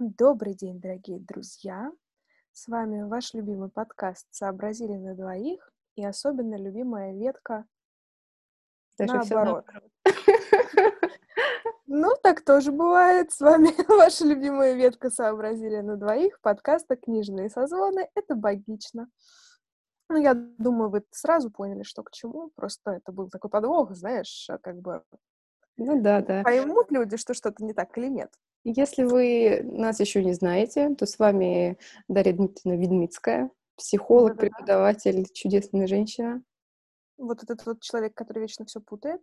Добрый день, дорогие друзья! С вами ваш любимый подкаст «Сообразили на двоих» и особенно любимая ветка Даже наоборот. Ну, так тоже бывает. С вами ваша любимая ветка «Сообразили на двоих» подкаста «Книжные созвоны». Это богично. Ну, я думаю, вы сразу поняли, что к чему. Просто это был такой подвох, знаешь, а как бы Ну да, да. поймут люди, что что-то не так или нет. Если вы нас еще не знаете, то с вами Дарья Дмитриевна Ведмицкая, психолог, Да-да-да. преподаватель, чудесная женщина. Вот этот вот человек, который вечно все путает.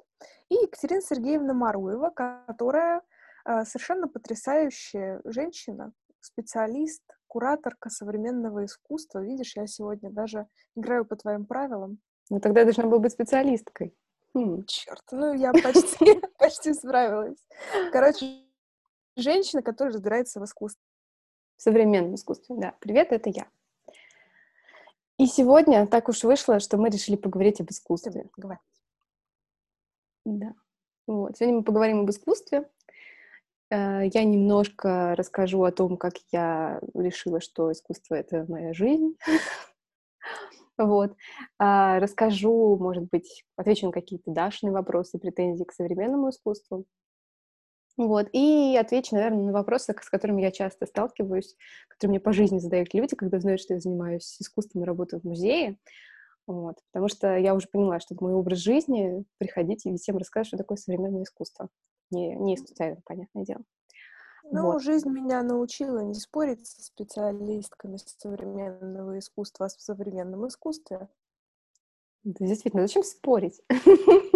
И Екатерина Сергеевна Маруева, которая, а, совершенно потрясающая женщина, специалист, кураторка современного искусства. Видишь, я сегодня даже играю по твоим правилам. Ну тогда я должна была быть специалисткой. Хм. Черт, ну я почти, почти справилась. Короче, женщина, которая разбирается в искусстве. В современном искусстве, да. Привет, это я. И сегодня так уж вышло, что мы решили поговорить об искусстве. Говори. Да. Вот. Сегодня мы поговорим об искусстве. Э, Я немножко расскажу о том, как я решила, что искусство — это моя жизнь. Вот. А, Расскажу, может быть, отвечу на какие-то Дашины вопросы, претензии к современному искусству. Вот. И отвечу, наверное, на вопросы, с которыми я часто сталкиваюсь, которые мне по жизни задают люди, когда знают, что я занимаюсь искусством и работаю в музее. Вот. Потому что я уже поняла, что это мой образ жизни — приходить и всем рассказывать, что такое современное искусство. Не, не искусство, понятное дело. Ну, Вот. жизнь меня научила не спорить со специалистками современного искусства о современном искусстве. Да, Действительно, зачем спорить?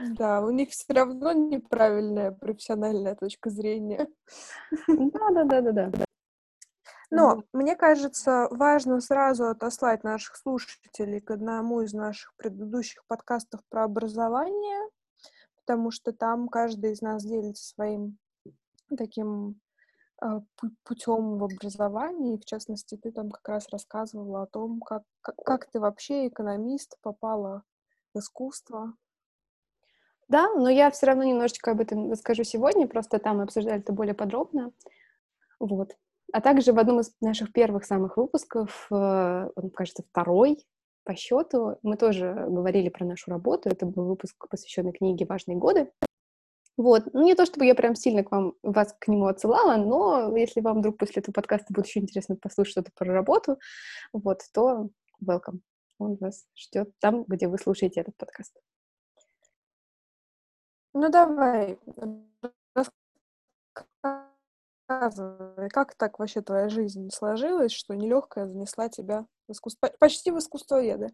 Да, у них все равно неправильная профессиональная точка зрения. Да-да-да-да-да. Но мне кажется, важно сразу отослать наших слушателей к одному из наших предыдущих подкастов про образование, потому что там каждый из нас делится своим таким а, пу- путем в образовании. В частности, ты там как раз рассказывала о том, как, как, как ты вообще, экономист, попала в искусство. Да, но я все равно немножечко об этом расскажу сегодня, просто там обсуждали это более подробно. Вот. А также в одном из наших первых самых выпусков, э, он, кажется, второй по счету, мы тоже говорили про нашу работу. Это был выпуск, посвященный книге «Важные годы». Вот. Ну, не то чтобы я прям сильно к вам, вас к нему отсылала, но если вам вдруг после этого подкаста будет еще интересно послушать что-то про работу, вот, то welcome. Он вас ждет там, где вы слушаете этот подкаст. Ну, давай, рассказывай, как так вообще твоя жизнь сложилась, что нелегкая занесла тебя в искусство, почти в искусствоведы?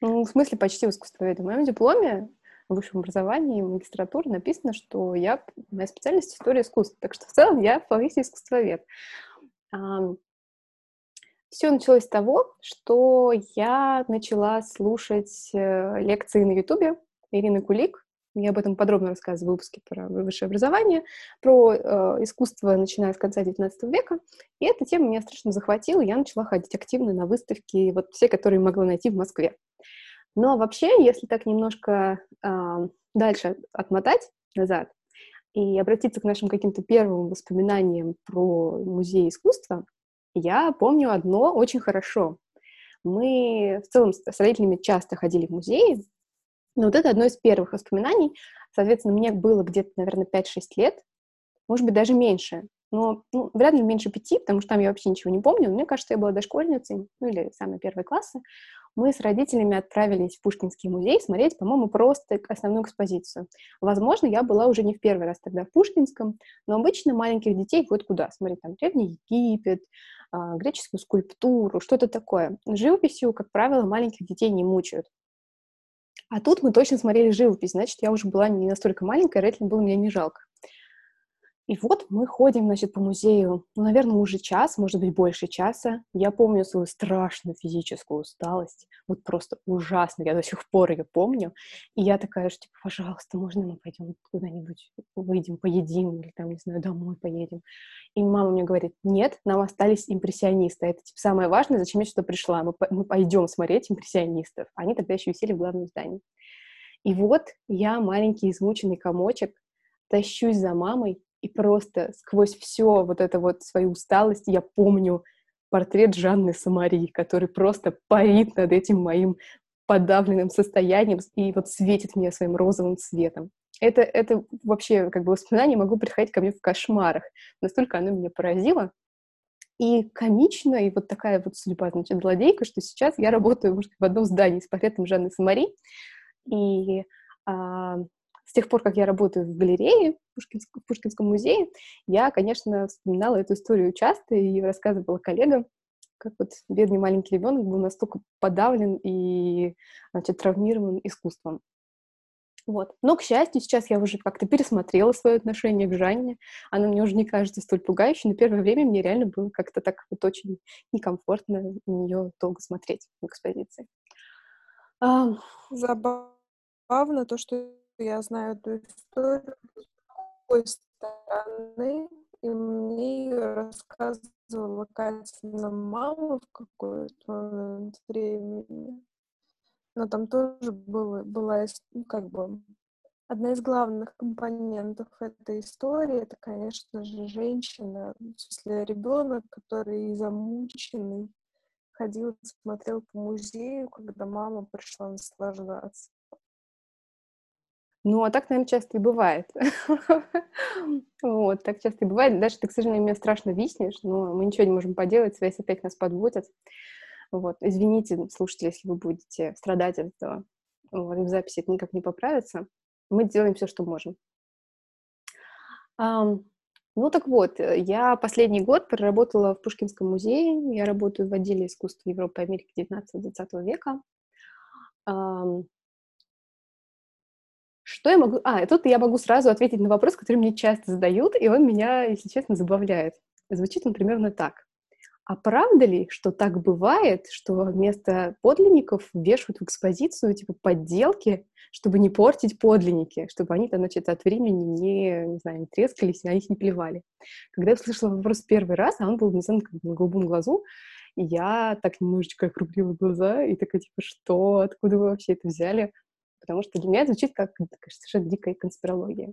Ну, в смысле почти в искусствоведе. В моем дипломе в высшем образовании, магистратуре написано, что я, моя специальность история искусства. Так что в целом я себе искусствовед. Все началось с того, что я начала слушать э, лекции на Ютубе Ирины Кулик. Я об этом подробно рассказываю в выпуске про высшее образование, про э, искусство, начиная с конца XIX века. И эта тема меня страшно захватила, я начала ходить активно на выставки, вот все, которые могла найти в Москве. Но вообще, если так немножко э, дальше отмотать назад и обратиться к нашим каким-то первым воспоминаниям про музей искусства, я помню одно очень хорошо. Мы в целом с родителями часто ходили в музеи, но вот это одно из первых воспоминаний. Соответственно, мне было где-то, наверное, 5-6 лет, может быть, даже меньше. Но ну, вряд ли меньше пяти, потому что там я вообще ничего не помню. Мне кажется, я была дошкольницей, ну или самой первой классы. Мы с родителями отправились в Пушкинский музей смотреть, по-моему, просто основную экспозицию. Возможно, я была уже не в первый раз тогда в Пушкинском, но обычно маленьких детей вот куда? Смотреть там Древний Египет, а, греческую скульптуру, что-то такое. Живописью, как правило, маленьких детей не мучают. А тут мы точно смотрели живопись, значит, я уже была не настолько маленькая, родителям было меня не жалко. И вот мы ходим, значит, по музею, ну, наверное, уже час, может быть, больше часа. Я помню свою страшную физическую усталость, вот просто ужасно, я до сих пор ее помню. И я такая, что, типа, пожалуйста, можно мы пойдем куда-нибудь, выйдем, поедим, или там, не знаю, домой поедем. И мама мне говорит, нет, нам остались импрессионисты, это, типа, самое важное, зачем я сюда пришла, мы, мы пойдем смотреть импрессионистов. Они тогда еще висели в главном здании. И вот я, маленький измученный комочек, тащусь за мамой, И просто сквозь все вот это вот свою усталость я помню портрет Жанны Самари, который просто парит над этим моим подавленным состоянием и вот светит мне своим розовым цветом. Это, это вообще как бы воспоминание могу приходить ко мне в кошмарах. Настолько оно меня поразило. И комично, и вот такая вот судьба, значит, злодейка, что сейчас я работаю может, в одном здании с портретом Жанны Самари. И а, с тех пор, как я работаю в галерее в Пушкинском, в Пушкинском музее, я, конечно, вспоминала эту историю часто и рассказывала коллегам, как вот бедный маленький ребенок был настолько подавлен и, значит, травмирован искусством. Вот. Но, к счастью, сейчас я уже как-то пересмотрела свое отношение к Жанне. Она мне уже не кажется столь пугающей, но первое время мне реально было как-то так вот очень некомфортно на нее долго смотреть в экспозиции. Забавно то, что я знаю эту историю с другой стороны, и мне ее рассказывала Катина мама в какой-то момент времени. Но там тоже было, была, ну, как бы, одна из главных компонентов этой истории, это, конечно же, женщина, в смысле ребенок, который замученный, ходил, смотрел по музею, когда мама пришла наслаждаться. Ну, а так, наверное, часто и бывает. Вот, так часто и бывает. Даже ты, к сожалению, меня страшно виснешь, но мы ничего не можем поделать, связь опять нас подводит. Вот, извините, слушатели, если вы будете страдать от этого. Вот, в записи это никак не поправится. Мы делаем все, что можем. Ну так вот, э, я последний год проработала в Пушкинском музее. Я работаю в отделе искусства Европы и Америки 19-20 века. Что я могу... А, тут я могу сразу ответить на вопрос, который мне часто задают, и он меня, если честно, забавляет. Звучит он примерно так. А правда ли, что так бывает, что вместо подлинников вешают в экспозицию типа подделки, чтобы не портить подлинники, чтобы они там, значит, от времени не, не знаю, не трескались, на них не плевали? Когда я услышала вопрос первый раз, а он был внесен как на голубом глазу, и я так немножечко округлила глаза и такая, типа, что? Откуда вы вообще это взяли? Потому что для меня это звучит как совершенно дикая конспирология.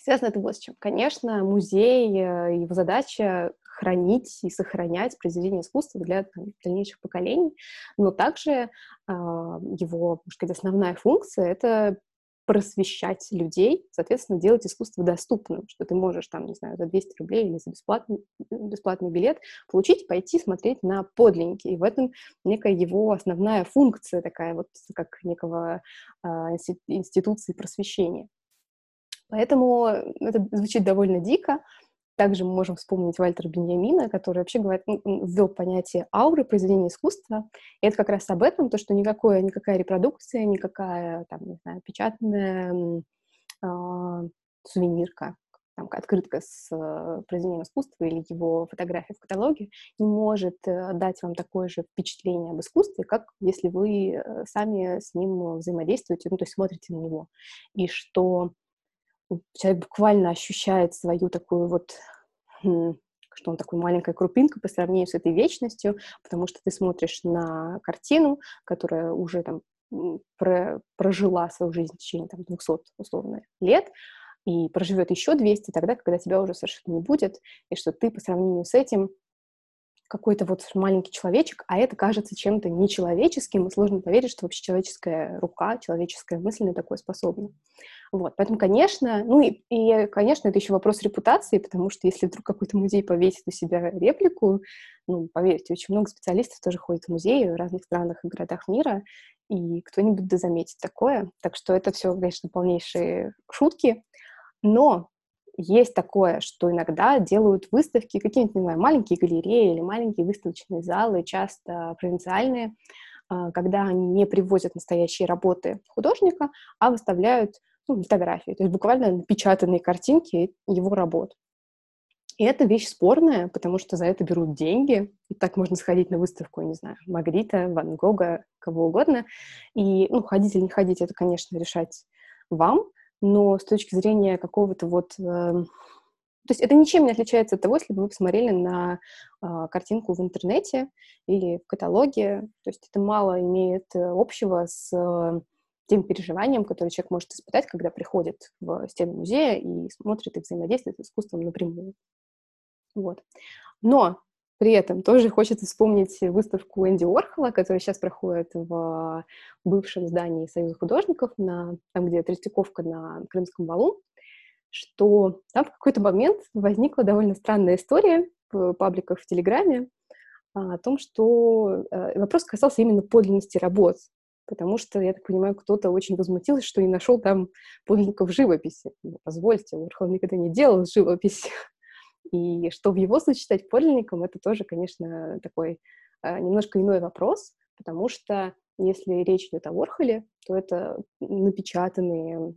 Связано это вот с чем. Конечно, музей, э, его задача хранить и сохранять произведения искусства для там, дальнейших поколений, но также э, его, можно сказать, основная функция — это просвещать людей, соответственно, делать искусство доступным, что ты можешь там, не знаю, за 200 рублей или за бесплатный, бесплатный билет получить, пойти смотреть на подлинники. И в этом некая его основная функция такая вот, как некого э, институции просвещения. Поэтому это звучит довольно дико, также мы можем вспомнить Вальтера Беньямина, который вообще говорит, ввел понятие ауры произведения искусства. И это как раз об этом, то, что никакое, никакая репродукция, никакая, там, не знаю, печатная э, сувенирка, там, открытка с э, произведением искусства или его фотография в каталоге не может э, дать вам такое же впечатление об искусстве, как если вы э, сами с ним взаимодействуете, ну, то есть смотрите на него. И что человек буквально ощущает свою такую вот что он такой маленькая крупинка по сравнению с этой вечностью, потому что ты смотришь на картину, которая уже там про, прожила свою жизнь в течение там 200 условно лет, и проживет еще 200 тогда, когда тебя уже совершенно не будет, и что ты по сравнению с этим какой-то вот маленький человечек, а это кажется чем-то нечеловеческим, и сложно поверить, что вообще человеческая рука, человеческая мысль на такое способна. Вот, поэтому, конечно, ну и, и, конечно, это еще вопрос репутации, потому что если вдруг какой-то музей повесит у себя реплику, ну, поверьте, очень много специалистов тоже ходит в музеи в разных странах и городах мира, и кто-нибудь да заметит такое. Так что это все, конечно, полнейшие шутки, но есть такое, что иногда делают выставки, какие-нибудь, не знаю, маленькие галереи или маленькие выставочные залы, часто провинциальные, а, когда они не привозят настоящие работы художника, а выставляют ну, фотографии, то есть буквально напечатанные картинки его работ. И это вещь спорная, потому что за это берут деньги. И так можно сходить на выставку, не знаю, Магрита, Ван Гога, кого угодно. И, ну, ходить или не ходить, это, конечно, решать вам но с точки зрения какого-то вот... Э, то есть это ничем не отличается от того, если бы вы посмотрели на э, картинку в интернете или в каталоге. То есть это мало имеет общего с э, тем переживаниям, которые человек может испытать, когда приходит в стену музея и смотрит и взаимодействует с искусством напрямую. Вот. Но при этом тоже хочется вспомнить выставку Энди Орхола, которая сейчас проходит в бывшем здании Союза художников, на, там, где Третьяковка на Крымском валу, что там в какой-то момент возникла довольно странная история в пабликах в Телеграме а, о том, что э, вопрос касался именно подлинности работ, потому что, я так понимаю, кто-то очень возмутился, что не нашел там подлинников живописи. Ну, позвольте, Орхол никогда не делал живопись. И что в его случае стать подлинником, это тоже, конечно, такой э, немножко иной вопрос, потому что если речь идет о Орхоле, то это напечатанные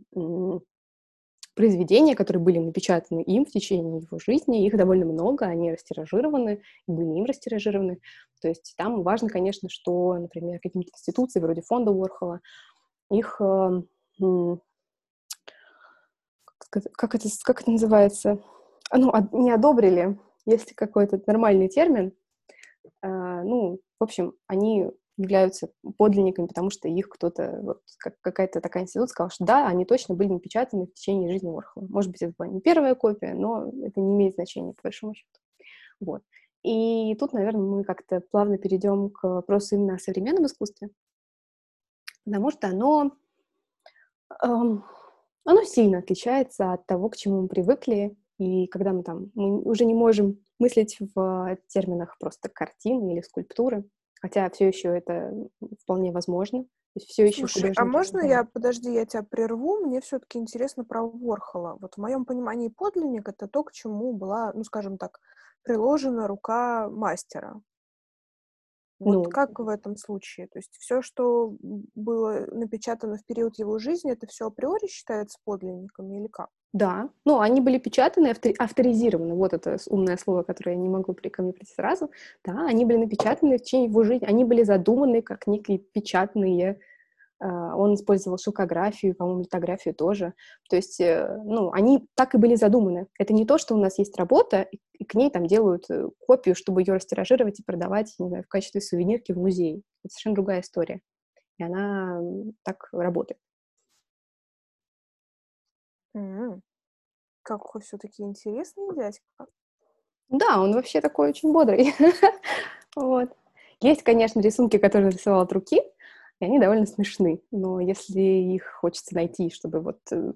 произведения, которые были напечатаны им в течение его жизни, их довольно много, они растиражированы, были им растиражированы. То есть там важно, конечно, что, например, какие-то институции вроде фонда Уорхола, их э, как это, как это называется? Ну, не одобрили, есть какой-то нормальный термин, а, ну, в общем, они являются подлинниками, потому что их кто-то, вот, как, какая-то такая институция сказала, что да, они точно были напечатаны в течение жизни Уорхола. Может быть, это была не первая копия, но это не имеет значения, по большому счету. Вот. И тут, наверное, мы как-то плавно перейдем к вопросу именно о современном искусстве, потому что оно, эм, оно сильно отличается от того, к чему мы привыкли, и когда мы там, мы уже не можем мыслить в терминах просто картины или скульптуры, хотя все еще это вполне возможно. То есть все еще Слушай, а можно я, подожди, я тебя прерву, мне все-таки интересно про Ворхола. Вот в моем понимании подлинник — это то, к чему была, ну, скажем так, приложена рука мастера. Вот ну, как в этом случае? То есть все, что было напечатано в период его жизни, это все априори считается подлинниками или как? Да, ну, они были печатаны, автори- авторизированы, вот это умное слово, которое я не могу при ко мне прийти сразу. Да, они были напечатаны в течение его жизни, они были задуманы как некие печатные а, он использовал шелкографию, по-моему, литографию тоже. То есть, э, ну, они так и были задуманы. Это не то, что у нас есть работа, и к ней там делают э, копию, чтобы ее растиражировать и продавать, не знаю, в качестве сувенирки в музей. Это совершенно другая история. И она так работает. Mm-hmm. Какой все-таки интересный дядька. Да, он вообще такой очень бодрый. вот. Есть, конечно, рисунки, которые рисовал от руки, и они довольно смешны. Но если их хочется найти, чтобы вот э,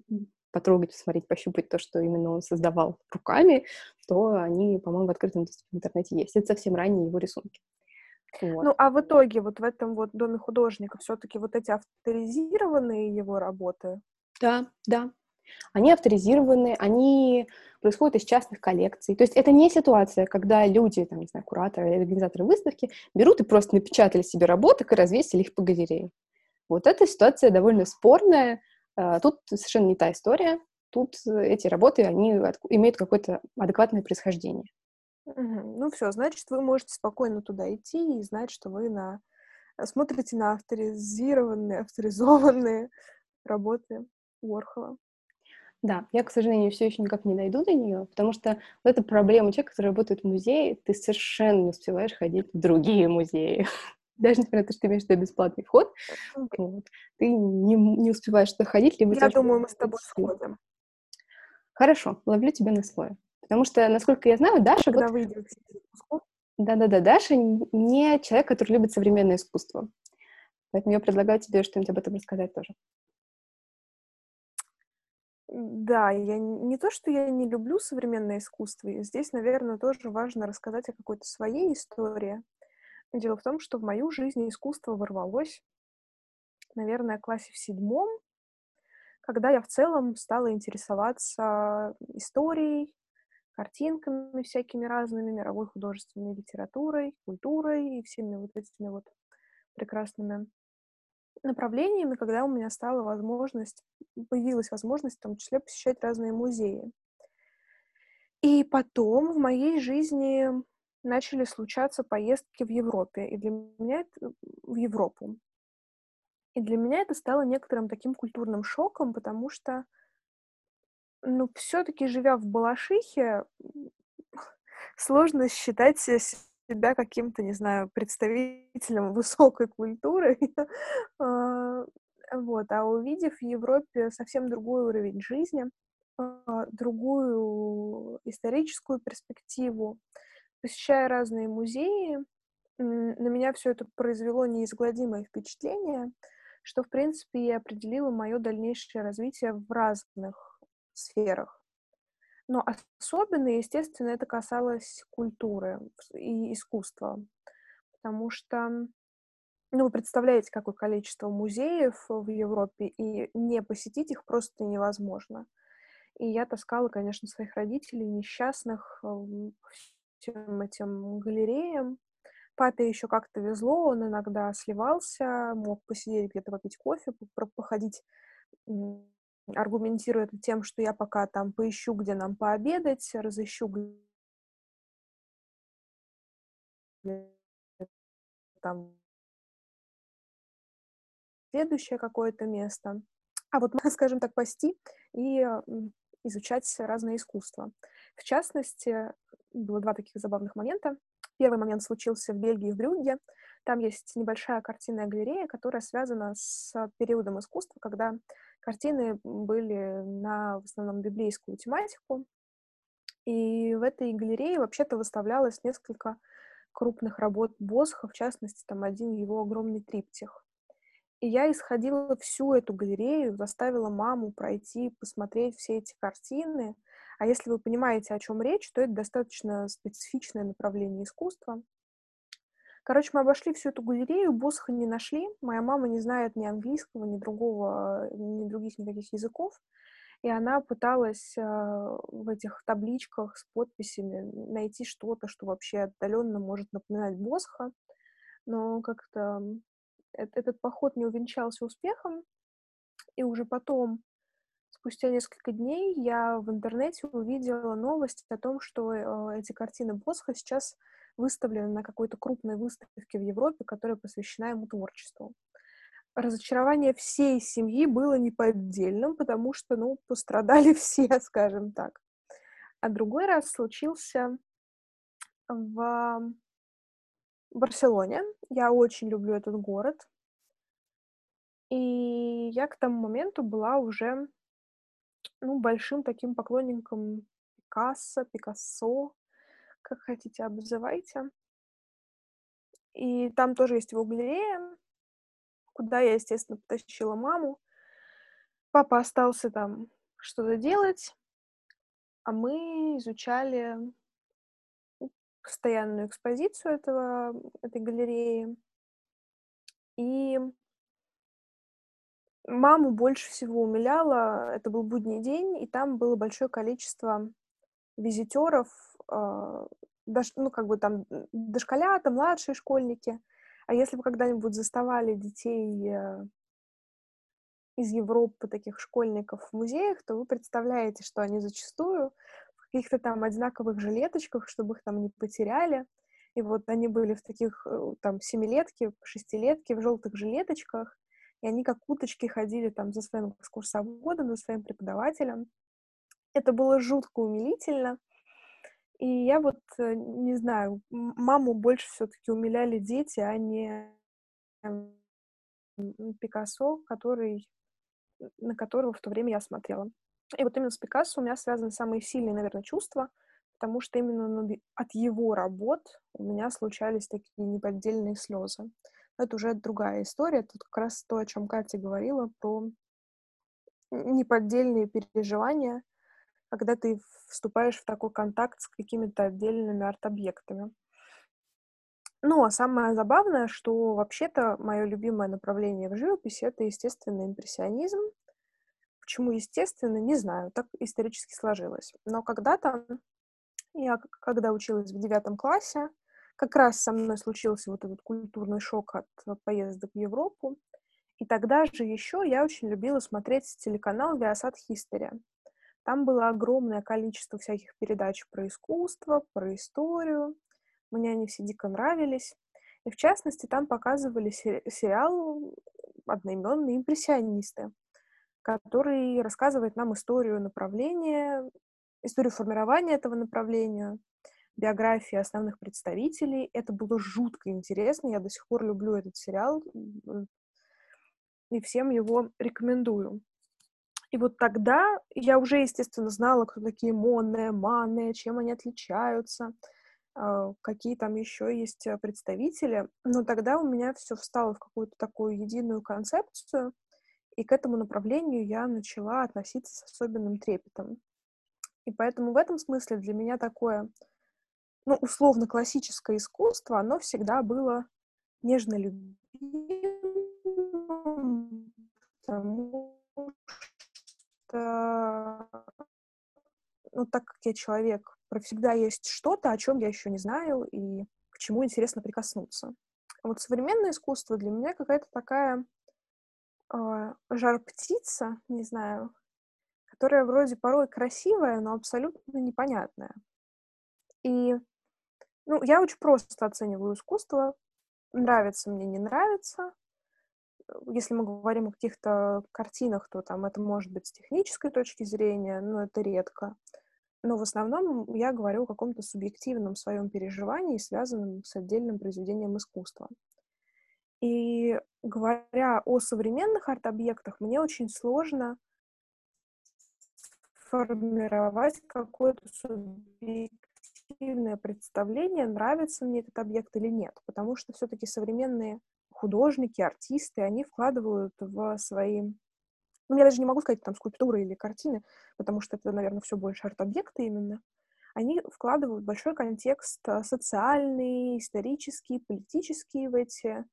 потрогать, посмотреть, пощупать то, что именно он создавал руками, то они, по-моему, в открытом доступе в интернете есть. Это совсем ранние его рисунки. Вот. Ну, а в итоге вот в этом вот доме художника все-таки вот эти авторизированные его работы? Да, да, они авторизированы, они происходят из частных коллекций. То есть это не ситуация, когда люди, там, не знаю, кураторы или организаторы выставки берут и просто напечатали себе работы и развесили их по галерее. Вот эта ситуация довольно спорная. А, тут совершенно не та история. Тут эти работы, они имеют какое-то адекватное происхождение. Ну все, значит, вы можете спокойно туда идти и знать, что вы на... смотрите на авторизированные, авторизованные работы Уорхола. Да, я, к сожалению, все еще никак не дойду до нее, потому что вот эта проблема человека, который работает в музее, ты совершенно не успеваешь ходить в другие музеи. Даже несмотря на то, что ты имеешь туда бесплатный вход, вот, ты не, не успеваешь туда ходить. Либо я думаю, мы с тобой сходим. Хорошо, ловлю тебя на слове. Потому что, насколько я знаю, Даша... Когда вот... выйдет Да-да-да, Даша не человек, который любит современное искусство. Поэтому я предлагаю тебе что-нибудь об этом рассказать тоже. Да, я не то, что я не люблю современное искусство, и здесь, наверное, тоже важно рассказать о какой-то своей истории. Дело в том, что в мою жизнь искусство ворвалось, наверное, в классе в седьмом, когда я в целом стала интересоваться историей, картинками всякими разными, мировой художественной литературой, культурой и всеми вот этими вот прекрасными направлениями, когда у меня стала возможность, появилась возможность в том числе посещать разные музеи. И потом в моей жизни начали случаться поездки в Европе, и для меня это в Европу. И для меня это стало некоторым таким культурным шоком, потому что, ну, все-таки живя в Балашихе, сложно считать себя каким-то, не знаю, представителем высокой культуры. А, Вот, а увидев в Европе совсем другой уровень жизни, а, другую историческую перспективу, посещая разные музеи, на меня все это произвело неизгладимое впечатление, что, в принципе, и определило мое дальнейшее развитие в разных сферах. Но особенно, естественно, это касалось культуры и искусства, потому что, ну, вы представляете, какое количество музеев в Европе, и не посетить их просто невозможно. И я таскала, конечно, своих родителей несчастных всем этим галереям. Папе еще как-то везло, он иногда сливался, мог посидеть где-то попить кофе, походить, аргументируя это тем, что я пока там поищу, где нам пообедать, разыщу там следующее какое-то место. А вот, скажем так, пасти и изучать разное искусство. В частности, было два таких забавных момента. Первый момент случился в Бельгии, в Брюгге. Там есть небольшая картинная галерея, которая связана с периодом искусства, когда картины были на в основном библейскую тематику. И в этой галерее вообще-то выставлялось несколько крупных работ Босха, в частности, там один его огромный триптих. И я исходила всю эту галерею, заставила маму пройти, посмотреть все эти картины. А если вы понимаете, о чем речь, то это достаточно специфичное направление искусства. Короче, мы обошли всю эту галерею, Босха не нашли. Моя мама не знает ни английского, ни другого, ни других никаких языков. И она пыталась э, в этих табличках с подписями найти что-то, что вообще отдаленно может напоминать Босха. Но как-то этот поход не увенчался успехом, и уже потом, спустя несколько дней, я в интернете увидела новость о том, что э, эти картины Босха сейчас выставлены на какой-то крупной выставке в Европе, которая посвящена ему творчеству. Разочарование всей семьи было неподдельным, потому что, ну, пострадали все, скажем так. А другой раз случился в Барселоне. Я очень люблю этот город. И я к тому моменту была уже, ну, большим таким поклонником Пикассо, Пикассо, как хотите, обзывайте. И там тоже есть его галерея, куда я, естественно, потащила маму. Папа остался там что-то делать, а мы изучали постоянную экспозицию этого, этой галереи. И маму больше всего умиляло, это был будний день, и там было большое количество визитеров, ну, как бы там дошколята, младшие школьники. А если вы когда-нибудь заставали детей э, из Европы, таких школьников в музеях, то вы представляете, что они зачастую каких-то там одинаковых жилеточках, чтобы их там не потеряли. И вот они были в таких э, там семилетки, шестилетки в желтых жилеточках, и они как уточки ходили там за своим экскурсоводом, за своим преподавателем. Это было жутко умилительно. И я вот, э, не знаю, маму больше все-таки умиляли дети, а не Пикассо, который, на которого в то время я смотрела. И вот именно с Пикассо у меня связаны самые сильные, наверное, чувства, потому что именно от его работ у меня случались такие неподдельные слезы. Но это уже другая история. Тут как раз то, о чем Катя говорила, про неподдельные переживания, когда ты вступаешь в такой контакт с какими-то отдельными арт-объектами. Ну, а самое забавное, что вообще-то мое любимое направление в живописи — это, естественно, импрессионизм, Почему естественно, не знаю, так исторически сложилось. Но когда-то, я когда училась в девятом классе, как раз со мной случился вот этот культурный шок от поездок в Европу. И тогда же еще я очень любила смотреть телеканал Viasat History. Там было огромное количество всяких передач про искусство, про историю. Мне они все дико нравились. И в частности, там показывали сериал одноименные импрессионисты который рассказывает нам историю направления, историю формирования этого направления, биографии основных представителей. Это было жутко интересно. Я до сих пор люблю этот сериал. и всем его рекомендую. И вот тогда я уже, естественно, знала, кто такие Монне, Мане, чем они отличаются, а, какие там еще есть э, представители. Но тогда у меня все встало в какую-то такую единую концепцию, и к этому направлению я начала относиться с особенным трепетом. И поэтому в этом смысле для меня такое, ну, условно классическое искусство, оно всегда было нежно любимым, потому ну, так как я человек, всегда есть что-то, о чем я еще не знаю и к чему интересно прикоснуться. Вот современное искусство для меня какая-то такая э, жар-птица, не знаю, которая вроде порой красивая, но абсолютно непонятная. И, ну, я очень просто оцениваю искусство. Нравится мне, не нравится если мы говорим о каких-то картинах, то там это может быть с технической точки зрения, но это редко. Но в основном я говорю о каком-то субъективном своем переживании, связанном с отдельным произведением искусства. И говоря о современных арт-объектах, мне очень сложно формировать какое-то субъективное представление, нравится мне этот объект или нет, потому что все-таки современные художники, артисты, они вкладывают в свои... Ну, я даже не могу сказать, там, скульптуры или картины, потому что это, наверное, все больше арт-объекты именно. Они вкладывают большой контекст э, социальный, исторический, политический в эти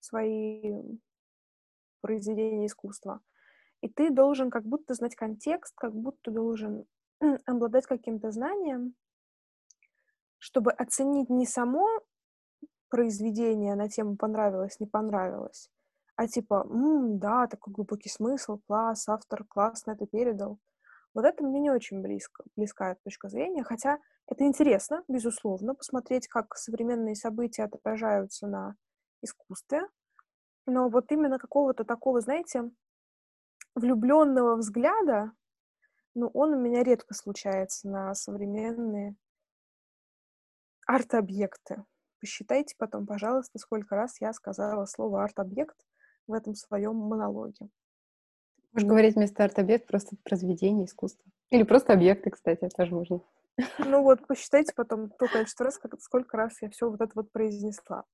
свои произведения искусства. И ты должен как будто знать контекст, как будто должен обладать каким-то знанием, чтобы оценить не само произведение на тему понравилось, не понравилось, а типа, М, да, такой глубокий смысл, класс, автор классно это передал. Вот это мне не очень близко, близкая точка зрения, хотя это интересно, безусловно, посмотреть, как современные события отображаются на искусстве, но вот именно какого-то такого, знаете, влюбленного взгляда, ну, он у меня редко случается на современные арт-объекты. Посчитайте потом, пожалуйста, сколько раз я сказала слово арт-объект в этом своем монологе. Можешь говорить вместо арт-объект просто произведение искусства. Или просто объекты, кстати, тоже можно. Ну вот, посчитайте потом то количество раз, как, сколько раз я все вот это вот произнесла.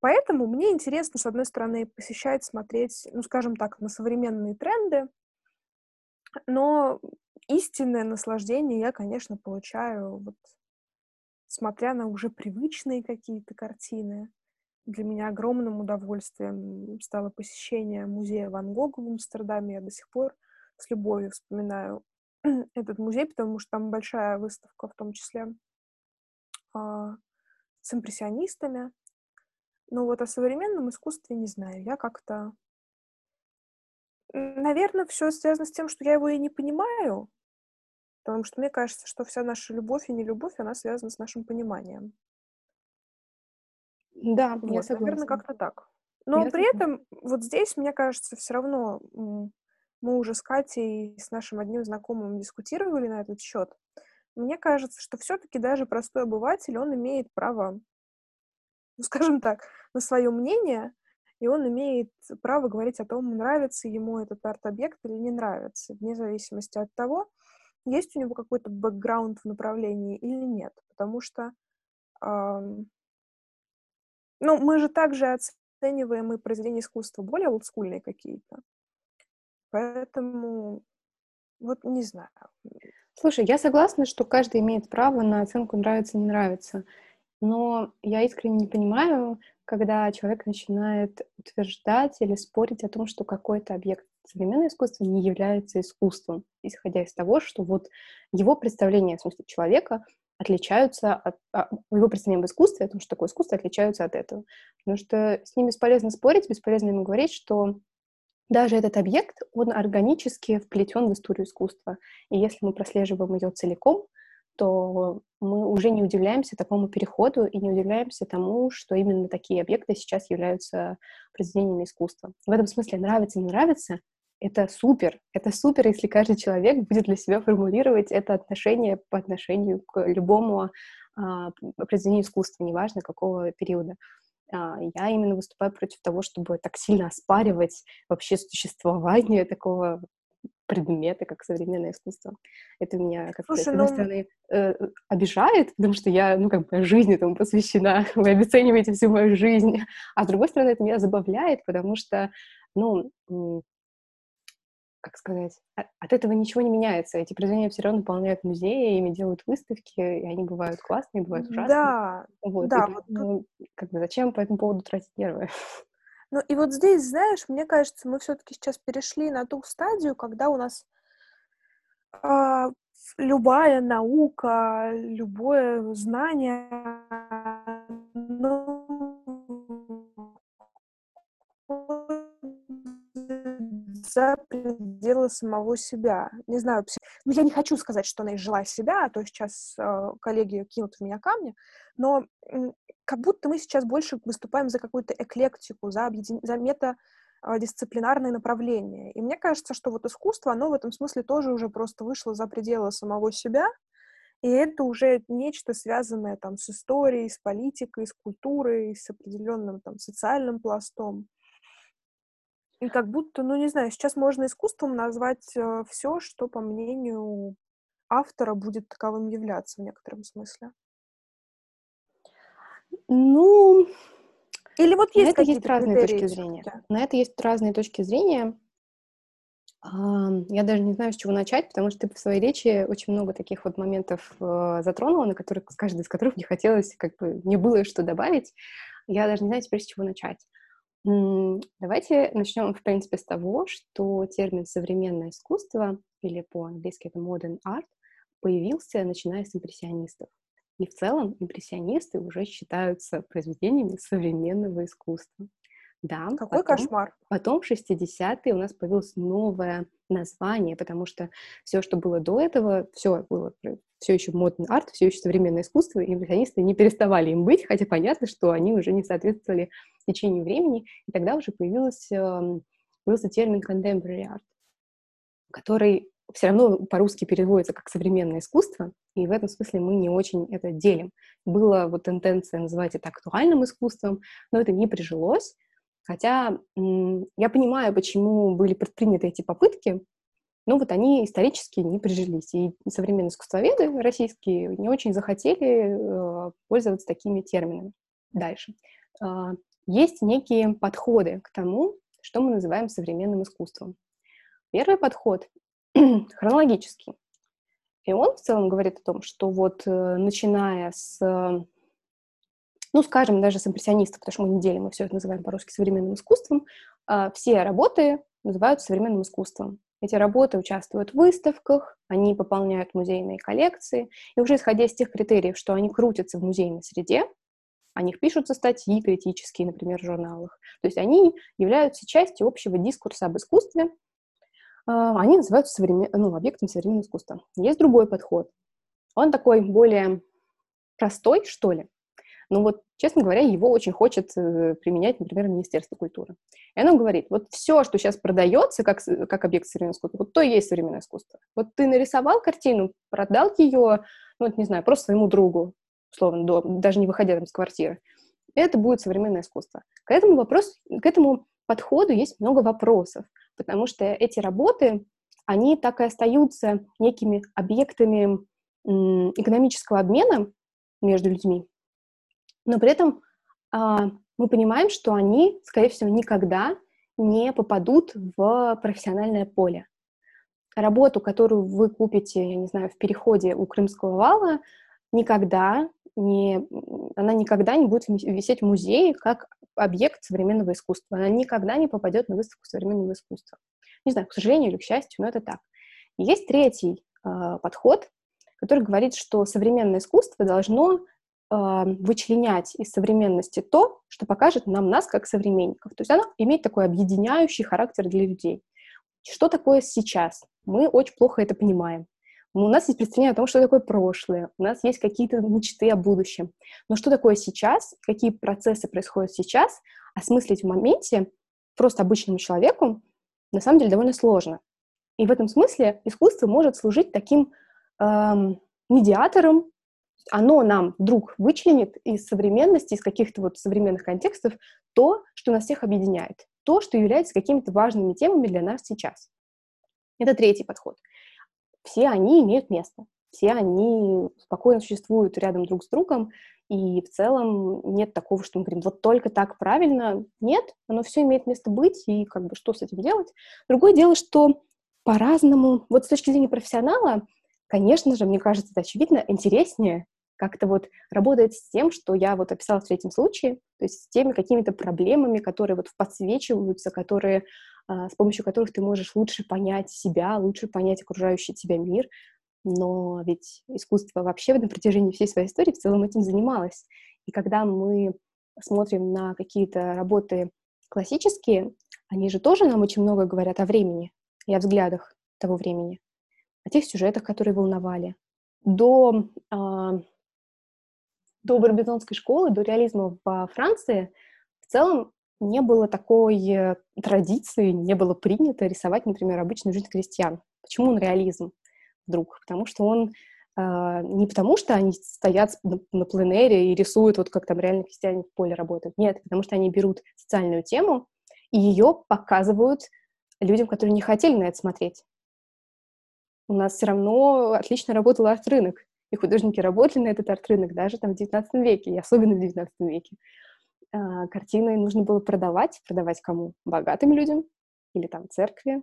Поэтому мне интересно, с одной стороны, посещать, смотреть, ну, скажем так, на современные тренды, но истинное наслаждение я, конечно, получаю вот смотря на уже привычные какие-то картины. Для меня огромным удовольствием стало посещение музея Ван Гога в Амстердаме. Я до сих пор с любовью вспоминаю этот музей, потому что там большая выставка, в том числе а, с импрессионистами. Но вот о современном искусстве не знаю. Я как-то... Наверное, все связано с тем, что я его и не понимаю, Потому что мне кажется, что вся наша любовь и нелюбовь, она связана с нашим пониманием. Да, вот, я согласна. Наверное, как-то так. Но я при согласна. этом вот здесь, мне кажется, все равно мы уже с Катей, с нашим одним знакомым дискутировали на этот счет. Мне кажется, что все-таки даже простой обыватель, он имеет право, ну, скажем так, на свое мнение, и он имеет право говорить о том, нравится ему этот арт-объект или не нравится, вне зависимости от того, есть у него какой-то бэкграунд в направлении или нет. Потому что, эм, ну, мы же также оцениваем и произведения искусства более олдскульные какие-то. Поэтому, вот не знаю. Слушай, я согласна, что каждый имеет право на оценку нравится, не нравится. Но я искренне не понимаю, когда человек начинает утверждать или спорить о том, что какой-то объект современное искусство не является искусством, исходя из того, что вот его представления, в смысле, человека отличаются от... А, его представления об искусстве, о том, что такое искусство, отличаются от этого. Потому что с ним бесполезно спорить, бесполезно ему говорить, что даже этот объект, он органически вплетен в историю искусства. И если мы прослеживаем ее целиком, то мы уже не удивляемся такому переходу и не удивляемся тому, что именно такие объекты сейчас являются произведениями искусства. В этом смысле нравится, не нравится, это супер. Это супер, если каждый человек будет для себя формулировать это отношение по отношению к любому а, произведению искусства, неважно какого периода. а, я именно выступаю против того, чтобы так сильно оспаривать вообще существование такого предметы, как современное искусство. Это меня, как Слушай, с одной ну... стороны, э, обижает, потому что я, ну, как бы, жизнь этому посвящена, вы обесцениваете всю мою жизнь, а с другой стороны, это меня забавляет, потому что, ну, как сказать, от этого ничего не меняется. Эти произведения все равно наполняют музеи, ими делают выставки, и они бывают классные, бывают ужасные. Да, вот. да. И, вот ну, как бы зачем по этому поводу тратить нервы? Ну и вот здесь, знаешь, мне кажется, мы все-таки сейчас перешли на ту стадию, когда у нас э, любая наука, любое знание, ну, за пределы самого себя. Не знаю, ну, я не хочу сказать, что она изжила себя, а то сейчас э, коллеги кинут в меня камни, но как будто мы сейчас больше выступаем за какую-то эклектику, за, объедин... за мета дисциплинарные направления. И мне кажется, что вот искусство, оно в этом смысле тоже уже просто вышло за пределы самого себя, и это уже нечто связанное там с историей, с политикой, с культурой, с определенным там социальным пластом. И как будто, ну не знаю, сейчас можно искусством назвать э, все, что, по мнению автора, будет таковым являться в некотором смысле. Ну, или вот есть на это есть разные точки зрения. На это есть разные точки зрения. Я даже не знаю, с чего начать, потому что ты в своей речи очень много таких вот моментов э, затронула, на которых, с каждой из которых мне хотелось, как бы, не было что добавить. Я даже не знаю теперь, с чего начать. Давайте начнем, в принципе, с того, что термин «современное искусство» или по-английски это «modern art» появился, начиная с импрессионистов. И в целом импрессионисты уже считаются произведениями современного искусства. Да, Какой потом, кошмар. Потом в 60-е у нас появилось новое название, потому что все, что было до этого, все было все еще модный арт, все еще современное искусство, и импрессионисты не переставали им быть, хотя понятно, что они уже не соответствовали течению времени, и тогда уже появился, появился термин contemporary art, который все равно по-русски переводится как современное искусство, и в этом смысле мы не очень это делим. Была вот тенденция называть это актуальным искусством, но это не прижилось, Хотя я понимаю, почему были предприняты эти попытки, но вот они исторически не прижились. И современные искусствоведы российские не очень захотели э, пользоваться такими терминами. Дальше. Э, есть некие подходы к тому, что мы называем современным искусством. Первый подход хронологический. И он в целом говорит о том, что вот э, начиная с ну, скажем, даже с импрессионистов, потому что мы не мы все это называем по-русски современным искусством, а, все работы называют современным искусством. Эти работы участвуют в выставках, они пополняют музейные коллекции, и уже исходя из тех критериев, что они крутятся в музейной среде, о них пишутся статьи критические, например, в журналах. То есть они являются частью общего дискурса об искусстве, они называются современ... ну, объектом современного искусства. Есть другой подход. Он такой более простой, что ли. Но вот, честно говоря, его очень хочет э, применять, например, Министерство культуры. И оно говорит, вот все, что сейчас продается как, как объект современного искусства, вот то и есть современное искусство. Вот ты нарисовал картину, продал ее, ну, вот, не знаю, просто своему другу, условно, до, даже не выходя там с квартиры. Это будет современное искусство. К этому вопросу, к этому подходу есть много вопросов, потому что эти работы, они так и остаются некими объектами экономического обмена между людьми, но при этом а, мы понимаем, что они, скорее всего, никогда не попадут в профессиональное поле. Работу, которую вы купите, я не знаю, в переходе у Крымского вала, никогда не, она никогда не будет висеть в музее как объект современного искусства. Она никогда не попадет на выставку современного искусства. Не знаю, к сожалению или к счастью, но это так. есть третий э, подход, который говорит, что современное искусство должно вычленять из современности то, что покажет нам нас как современников. То есть оно имеет такой объединяющий характер для людей. Что такое сейчас? Мы очень плохо это понимаем. У нас есть представление о том, что такое прошлое, у нас есть какие-то мечты о будущем. Но что такое сейчас, какие процессы происходят сейчас, осмыслить в моменте просто обычному человеку на самом деле довольно сложно. И в этом смысле искусство может служить таким эм, медиатором Оно нам вдруг вычленит из современности, из каких-то вот современных контекстов то, что нас всех объединяет, то, что является какими-то важными темами для нас сейчас. Это третий подход. Все они имеют место, все они спокойно существуют рядом друг с другом, и в целом нет такого, что мы говорим, вот только так правильно. Нет, оно все имеет место быть, и как бы что с этим делать. Другое дело, что по-разному, вот с точки зрения профессионала, конечно же, мне кажется, это очевидно, интереснее как-то вот работать с тем, что я вот описала в третьем случае, то есть с теми какими-то проблемами, которые вот подсвечиваются, которые, с помощью которых ты можешь лучше понять себя, лучше понять окружающий тебя мир, но ведь искусство вообще на протяжении всей своей истории в целом этим занималось. И когда мы смотрим на какие-то работы классические, они же тоже нам очень много говорят о времени и о взглядах того времени, о тех сюжетах, которые волновали. До, э, до Барбизонской школы, до реализма во Франции в целом не было такой э, традиции, не было принято рисовать, например, обычную жизнь крестьян. Почему он реализм? вдруг, потому что он Uh, не потому, что они стоят на пленэре и рисуют, вот как там реально крестьяне в поле работают. Нет, потому что они берут социальную тему и ее показывают людям, которые не хотели на это смотреть. У нас все равно отлично работал арт-рынок, и художники работали на этот арт-рынок даже там в XIX веке, и особенно в XIX веке. Uh, картины нужно было продавать. Продавать кому? Богатым людям или там церкви,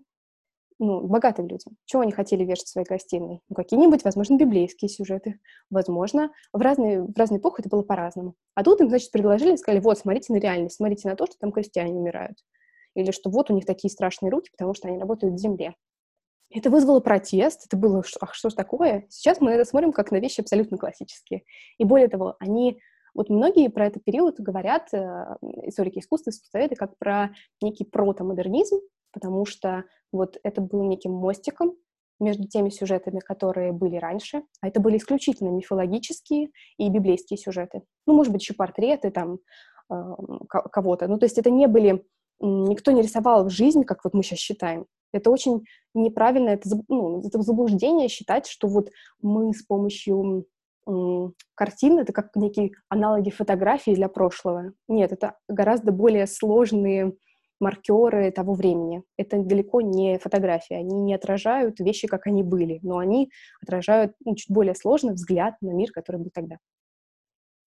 ну, богатым людям. Чего они хотели вешать в своей гостиной? Ну, какие-нибудь, возможно, библейские сюжеты. Возможно, в разные, в разные эпохи это было по-разному. А тут им, значит, предложили, сказали, вот, смотрите на реальность, смотрите на то, что там крестьяне умирают. Или что вот у них такие страшные руки, потому что они работают в земле. Это вызвало протест, это было, ах, что ж такое? Сейчас мы это смотрим как на вещи абсолютно классические. И более того, они вот многие про этот период говорят, э, историки искусства, искусствоведы, как про некий протомодернизм, потому что вот это был неким мостиком между теми сюжетами, которые были раньше, а это были исключительно мифологические и библейские сюжеты. Ну, может быть, еще портреты там э, кого-то. Ну, то есть это не были... Никто не рисовал в жизнь, как вот мы сейчас считаем. Это очень неправильно, это, ну, это заблуждение считать, что вот мы с помощью картин, это как некие аналоги фотографии для прошлого. Нет, это гораздо более сложные маркеры того времени. Это далеко не фотографии, они не отражают вещи, как они были, но они отражают ну, чуть более сложный взгляд на мир, который был тогда.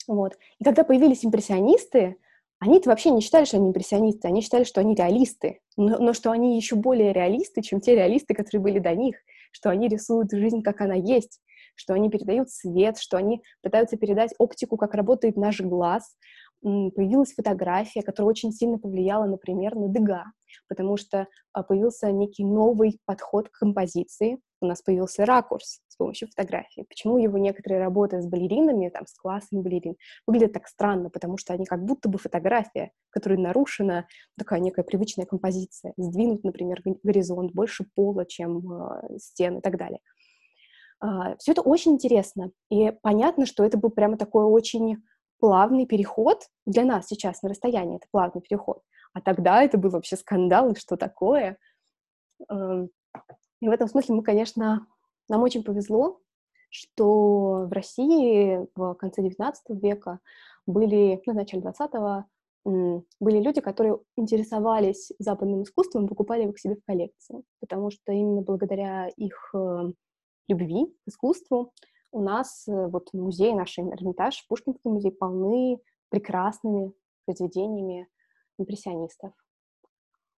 Вот. И когда появились импрессионисты, они-то вообще не считали, что они импрессионисты, они считали, что они реалисты, но, но что они еще более реалисты, чем те реалисты, которые были до них, что они рисуют жизнь, как она есть, что они передают свет, что они пытаются передать оптику, как работает наш глаз, появилась фотография, которая очень сильно повлияла, например, на Дега, потому что а, появился некий новый подход к композиции, у нас появился ракурс с помощью фотографии. Почему его некоторые работы с балеринами, там, с классами балерин, выглядят так странно, потому что они как будто бы фотография, в которой нарушена такая некая привычная композиция, сдвинут, например, горизонт, больше пола, чем э, стен и так далее. Uh, все это очень интересно, и понятно, что это был прямо такой очень плавный переход для нас сейчас на расстоянии, это плавный переход. А тогда это был вообще скандал, и что такое. Эм, и в этом смысле мы, конечно, нам очень повезло, что в России в конце XIX века были, ну, в начале XX были люди, которые интересовались западным искусством, покупали его к себе в коллекции, потому что именно благодаря их э, любви к искусству у нас э, вот музей, наш Эрмитаж, Пушкинский музей полны прекрасными произведениями импрессионистов.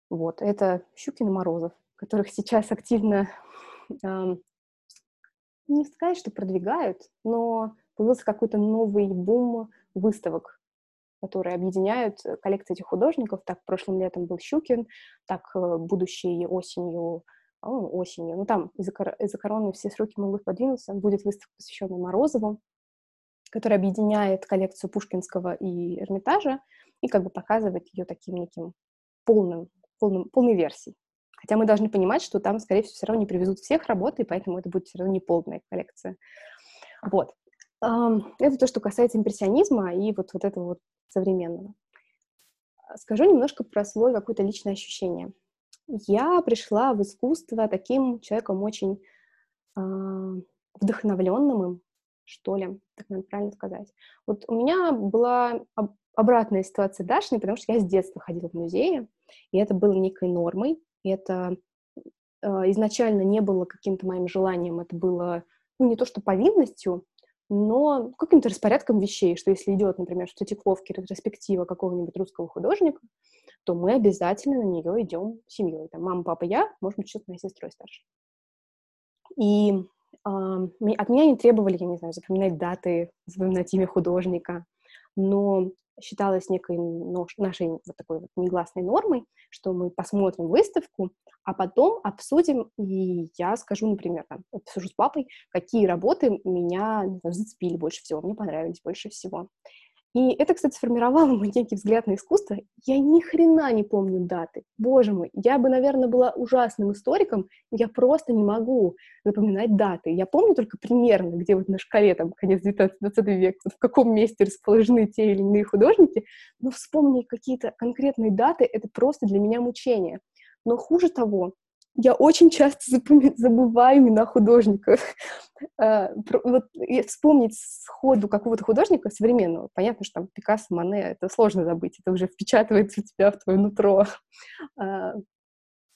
Вот, это Щукин и Морозов, которых сейчас активно, э, не сказать, что продвигают, но появился какой-то новый бум выставок, которые объединяют коллекции этих художников. Так, прошлым летом был Щукин, так, э, будущей осенью осенью. Ну, там из-за, кор- из короны все сроки могут подвинуться. Будет выставка, посвященная Морозову, которая объединяет коллекцию Пушкинского и Эрмитажа и как бы показывает ее таким неким полным, полным, полной версией. Хотя мы должны понимать, что там, скорее всего, все равно не привезут всех работ, и поэтому это будет все равно не полная коллекция. Вот. Это то, что касается импрессионизма и вот, вот этого вот современного. Скажу немножко про свое какое-то личное ощущение я пришла в искусство таким человеком очень э, вдохновленным им, что ли, так надо правильно сказать. Вот у меня была обратная ситуация Дашни, потому что я с детства ходила в музеи, и это было некой нормой, и это э, изначально не было каким-то моим желанием, это было, ну, не то что повинностью, но каким-то распорядком вещей, что если идет, например, в Третьяковке ретроспектива какого-нибудь русского художника, то мы обязательно на нее идем семьей. Там мама, папа, я, может быть, с моей сестрой старше. И э, от меня не требовали, я не знаю, запоминать даты, запоминать имя художника, но считалось некой нашей вот такой вот негласной нормой, что мы посмотрим выставку, а потом обсудим, и я скажу, например, там, обсужу с папой, какие работы меня зацепили больше всего, мне понравились больше всего. И это, кстати, сформировало мой некий взгляд на искусство. Я ни хрена не помню даты. Боже мой, я бы, наверное, была ужасным историком, я просто не могу запоминать даты. Я помню только примерно, где вот на шкале, там, конец 19-20 века, в каком месте расположены те или иные художники, но вспомнить какие-то конкретные даты — это просто для меня мучение. Но хуже того, я очень часто забываю имена художников. А, вот вспомнить сходу какого-то художника современного, понятно, что там Пикассо, Мане, это сложно забыть, это уже впечатывается у тебя в твое нутро.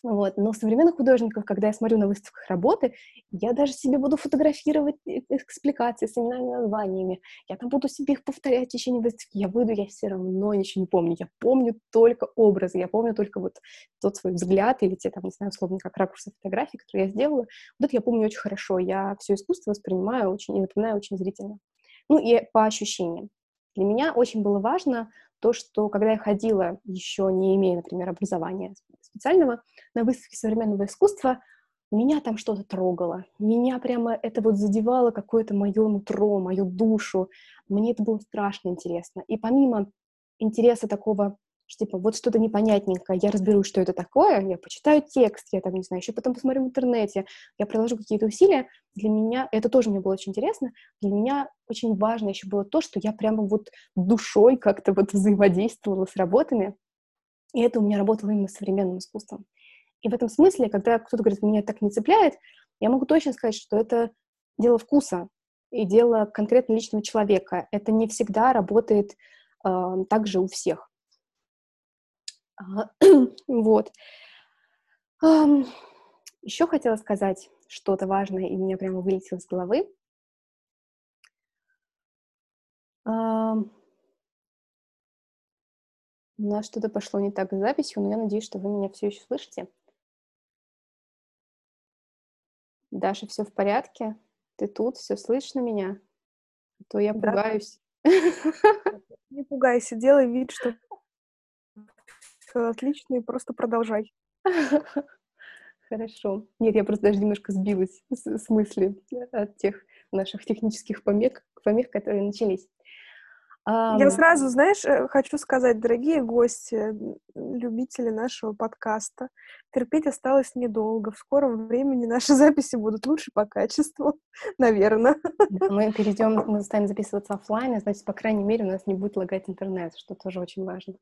Вот. Но современных художников, когда я смотрю на выставках работы, я даже себе буду фотографировать э, экспликации с именами названиями. Я там буду себе их повторять в течение выставки. Я выйду, я все равно ничего не помню. Я помню только образы, я помню только вот тот свой взгляд или те, там, не знаю, условно, как ракурсы фотографий, которые я сделала. Вот это я помню очень хорошо. Я все искусство воспринимаю очень и напоминаю очень зрительно. Ну и по ощущениям. Для меня очень было важно то, что когда я ходила, еще не имея, например, образования специального, на выставке современного искусства, меня там что-то трогало. Меня прямо это вот задевало какое-то мое нутро, мою душу. Мне это было страшно интересно. И помимо интереса такого что, типа, вот что-то непонятненькое, я разберусь, что это такое, я почитаю текст, я там, не знаю, еще потом посмотрю в интернете, я приложу какие-то усилия. Для меня, это тоже мне было очень интересно, для меня очень важно еще было то, что я прямо вот душой как-то вот взаимодействовала с работами, и это у меня работало именно с современным искусством. И в этом смысле, когда кто-то говорит, меня так не цепляет, я могу точно сказать, что это дело вкуса и дело конкретно личного человека. Это не всегда работает э, так же у всех. вот. Еще хотела сказать что-то важное, и меня прямо вылетело из головы. У нас что-то пошло не так с записью, но я надеюсь, что вы меня все еще слышите. Даша, все в порядке? Ты тут, все слышно меня? А то я да. пугаюсь. Не пугайся, делай вид, что все отлично, и просто продолжай. Хорошо. Нет, я просто даже немножко сбилась с, с мысли от тех наших технических помех, помех, которые начались. Я сразу, знаешь, э, хочу сказать, дорогие гости, любители нашего подкаста, терпеть осталось недолго. В скором времени наши записи будут лучше по качеству, наверное. Мы перейдем, мы станем записываться офлайн, значит, по крайней мере, у нас не будет лагать интернет, что тоже очень важно.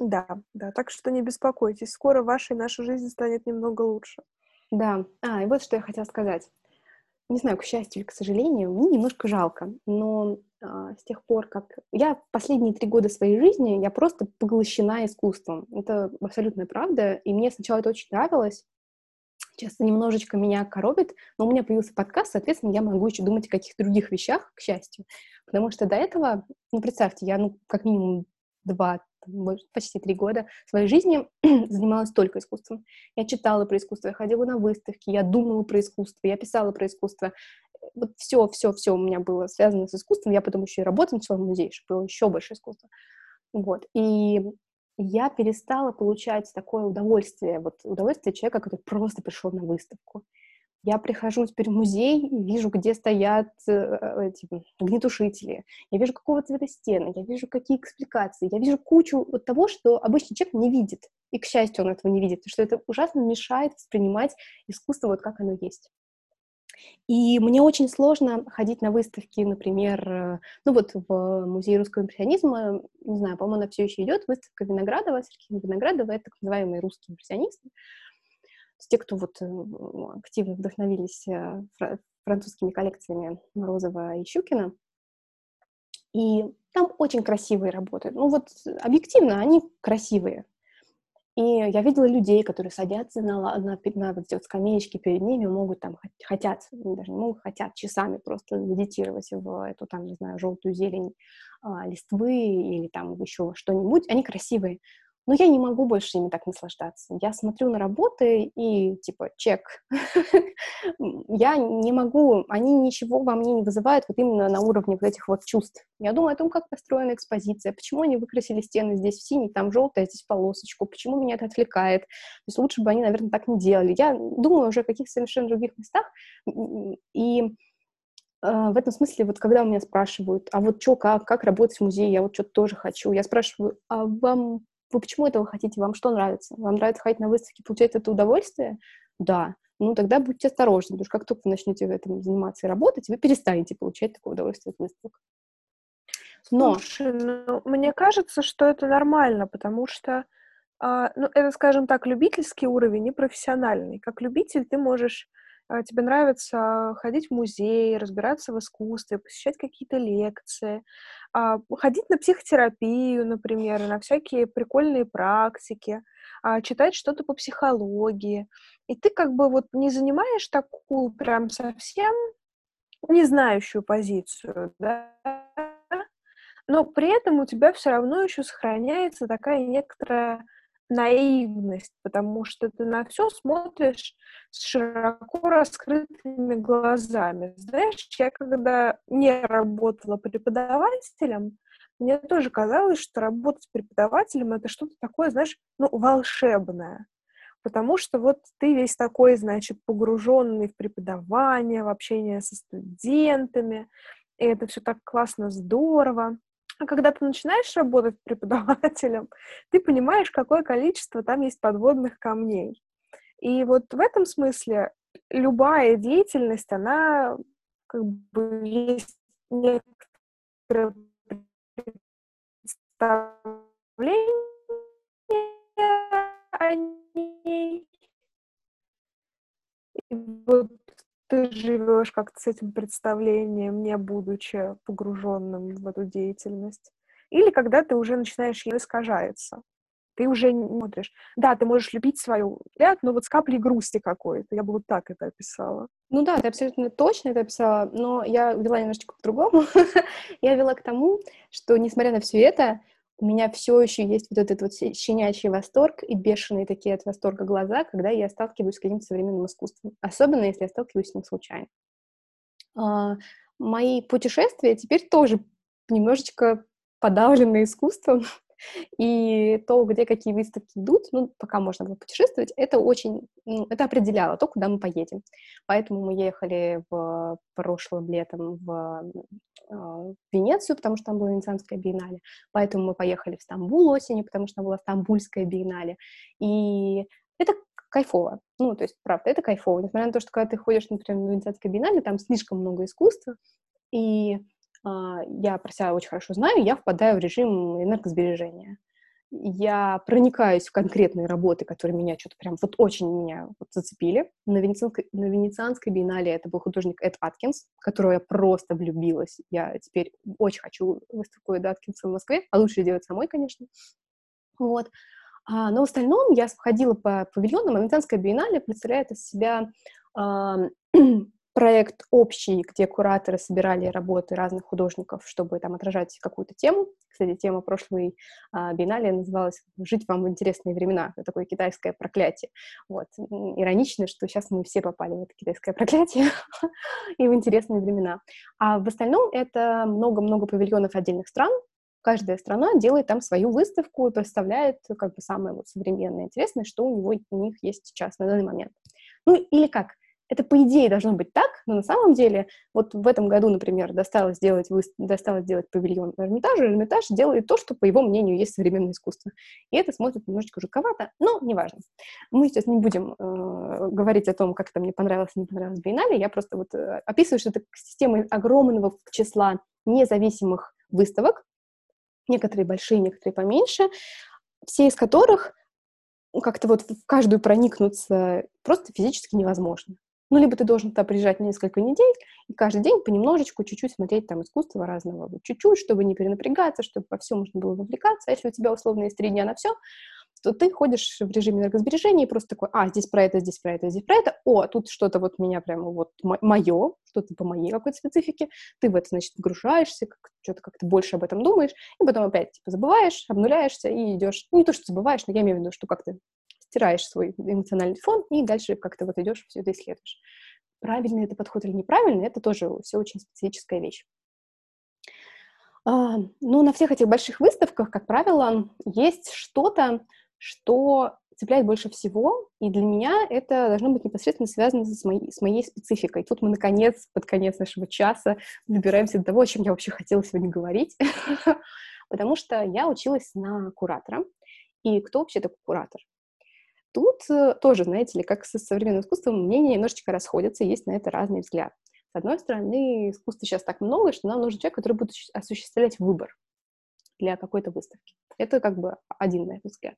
Да, да, так что не беспокойтесь, скоро ваша и наша жизнь станет немного лучше. Да, а, и вот что я хотела сказать. Не знаю, к счастью или к сожалению, мне немножко жалко, но а, с тех пор, как... Я последние три года своей жизни, я просто поглощена искусством. Это абсолютная правда, и мне сначала это очень нравилось, часто немножечко меня коробит, но у меня появился подкаст, соответственно, я могу еще думать о каких-то других вещах, к счастью. Потому что до этого, ну, представьте, я, ну, как минимум два, почти три года своей жизни занималась только искусством. Я читала про искусство, я ходила на выставки, я думала про искусство, я писала про искусство вот все, все, все у меня было связано с искусством. Я потом еще и работать начала в музее, чтобы было еще больше искусства. Вот. И я перестала получать такое удовольствие, вот удовольствие человека, который просто пришел на выставку. Я прихожу теперь в музей и вижу, где стоят э, эти огнетушители, я вижу, какого цвета стены, я вижу, какие экспликации, я вижу кучу вот того, что обычный человек не видит. И, к счастью, он этого не видит, потому что это ужасно мешает воспринимать искусство вот как оно есть. И мне очень сложно ходить на выставки, например, э, ну вот в Музее русского импрессионизма, не знаю, по-моему, она все еще идет, выставка Виноградова, Сергея Виноградова, это так называемые русские импрессионисты. Те, кто вот э, активно вдохновились э, французскими коллекциями Морозова и Щукина. И там очень красивые работы. Ну вот объективно они красивые. И я видела людей, которые садятся на, на, на вот эти вот скамеечки перед ними, могут там, хотят, даже не могут, хотят часами просто медитировать в эту там, не знаю, желтую зелень а, листвы или там еще что-нибудь. Они красивые но я не могу больше ими так наслаждаться. Я смотрю на работы и, типа, чек. я не могу, они ничего во мне не вызывают вот именно на уровне вот этих вот чувств. Я думаю о том, как построена экспозиция, почему они выкрасили стены здесь в синий, там желтая, здесь полосочку, почему меня это отвлекает. То есть лучше бы они, наверное, так не делали. Я думаю уже о каких-то совершенно других местах, и э, в этом смысле, вот когда у меня спрашивают, а вот что, как, как работать в музее, я вот что-то тоже хочу, я спрашиваю, а вам вы почему этого хотите? Вам что нравится? Вам нравится ходить на выставки, получать это удовольствие? Да. Ну, тогда будьте осторожны, потому что как только вы начнете в этом заниматься и работать, вы перестанете получать такое удовольствие от выставок. Но... Слушай, ну, мне кажется, что это нормально, потому что, а, ну, это, скажем так, любительский уровень и профессиональный. Как любитель ты можешь тебе нравится ходить в музей, разбираться в искусстве, посещать какие-то лекции, а, ходить на психотерапию, например, на всякие прикольные практики, а, читать что-то по психологии. И ты как бы вот не занимаешь такую прям совсем не знающую позицию, да, но при этом у тебя все равно еще сохраняется такая некоторая наивность, потому что ты на все смотришь с широко раскрытыми глазами. Знаешь, я когда не работала преподавателем, мне тоже казалось, что работать преподавателем это что-то такое, знаешь, ну, волшебное. Потому что вот ты весь такой, значит, погруженный в преподавание, в общение со студентами, и это все так классно, здорово. А когда ты начинаешь работать преподавателем, ты понимаешь, какое количество там есть подводных камней. И вот в этом смысле любая деятельность, она как бы есть некоторое представление о ней. И вот ты живешь как-то с этим представлением, не будучи погруженным в эту деятельность. Или когда ты уже начинаешь ее искажается. Ты уже не смотришь. Да, ты можешь любить свою взгляд, но вот с каплей грусти какой-то. Я бы вот так это описала. Ну да, ты абсолютно точно это описала, но я вела немножечко по-другому. я вела к тому, что, несмотря на все это, у меня все еще есть вот этот вот щенячий восторг и бешеные такие от восторга глаза, когда я сталкиваюсь с каким-то современным искусством. Особенно, если я сталкиваюсь с ним случайно. А, мои путешествия теперь тоже немножечко подавлены искусством, и то, где какие выставки идут, ну, пока можно было путешествовать, это очень, ну, это определяло то, куда мы поедем. Поэтому мы ехали в прошлым летом в а, Венецию, потому что там была Венецианская биеннале. Поэтому мы поехали в Стамбул осенью, потому что там была Стамбульская биеннале. И это кайфово. Ну, то есть, правда, это кайфово. Несмотря на то, что когда ты ходишь, например, на Венецианской биеннале, там слишком много искусства, и я про себя очень хорошо знаю, я впадаю в режим энергосбережения. Я проникаюсь в конкретные работы, которые меня что-то прям вот очень меня вот зацепили. На Венецианской, на Венецианской биеннале это был художник Эд Аткинс, в которого я просто влюбилась. Я теперь очень хочу выставку Эда Аткинса в Москве, а лучше делать самой, конечно. Вот. А, но в остальном я ходила по павильонам, а Венецианская биеннале представляет из себя проект общий, где кураторы собирали работы разных художников, чтобы там отражать какую-то тему. Кстати, тема прошлой а, биеннале называлась «Жить вам в интересные времена». Это такое китайское проклятие. Вот. Иронично, что сейчас мы все попали в это китайское проклятие и в интересные времена. А в остальном это много-много павильонов отдельных стран, каждая страна делает там свою выставку и представляет как бы самое вот современное, интересное, что у него у них есть сейчас на данный момент. Ну или как, это по идее должно быть так, но на самом деле вот в этом году, например, досталось сделать, вы... досталось сделать павильон Эрмитажа, Эрмитаж делает то, что, по его мнению, есть современное искусство. И это смотрит немножечко жутковато, но неважно. Мы сейчас не будем э, говорить о том, как это мне понравилось, не понравилось Биеннале, я просто вот э, описываю, что это система огромного числа независимых выставок, некоторые большие, некоторые поменьше, все из которых как-то вот в каждую проникнуться просто физически невозможно. Ну, либо ты должен туда приезжать несколько недель и каждый день понемножечку, чуть-чуть смотреть там искусство разного, чуть-чуть, чтобы не перенапрягаться, чтобы по всему можно было вовлекаться. А если у тебя условно есть три дня на все, то ты ходишь в режиме энергосбережения и просто такой, а, здесь про это, здесь про это, здесь про это, о, тут что-то вот меня прямо вот мое, что-то по моей какой-то специфике, ты в это, значит, вгружаешься, как, что-то как-то больше об этом думаешь, и потом опять, типа, забываешь, обнуляешься и идешь, не то, что забываешь, но я имею в виду, что как-то стираешь свой эмоциональный фон и дальше как-то вот идешь, все это исследуешь. Правильный это подход или неправильный, это тоже все очень специфическая вещь. А, ну, на всех этих больших выставках, как правило, есть что-то, что цепляет больше всего, и для меня это должно быть непосредственно связано с моей, с моей спецификой. Тут мы, наконец, под конец нашего часа добираемся до того, о чем я вообще хотела сегодня говорить, потому что я училась на куратора. И кто вообще такой куратор? Тут э, тоже, знаете ли, как со современным искусством, мнения немножечко расходятся, есть на это разный взгляд. С одной стороны, искусства сейчас так много, что нам нужен человек, который будет осуществлять выбор для какой-то выставки. Это как бы один, на этот взгляд.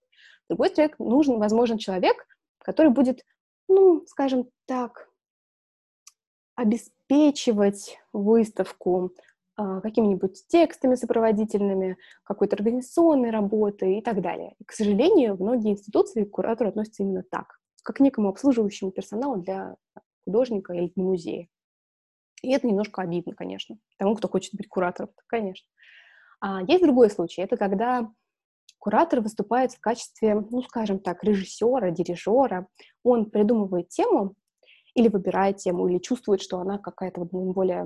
Другой человек нужен, возможен человек, который будет, ну, скажем так, обеспечивать выставку какими-нибудь текстами сопроводительными, какой-то организационной работой и так далее. И, к сожалению, многие институции к куратору относятся именно так, как к некому обслуживающему персоналу для художника или для музея. И это немножко обидно, конечно, тому, кто хочет быть куратором, конечно. А есть другой случай, это когда куратор выступает в качестве, ну, скажем так, режиссера, дирижера. Он придумывает тему или выбирает тему, или чувствует, что она какая-то вот более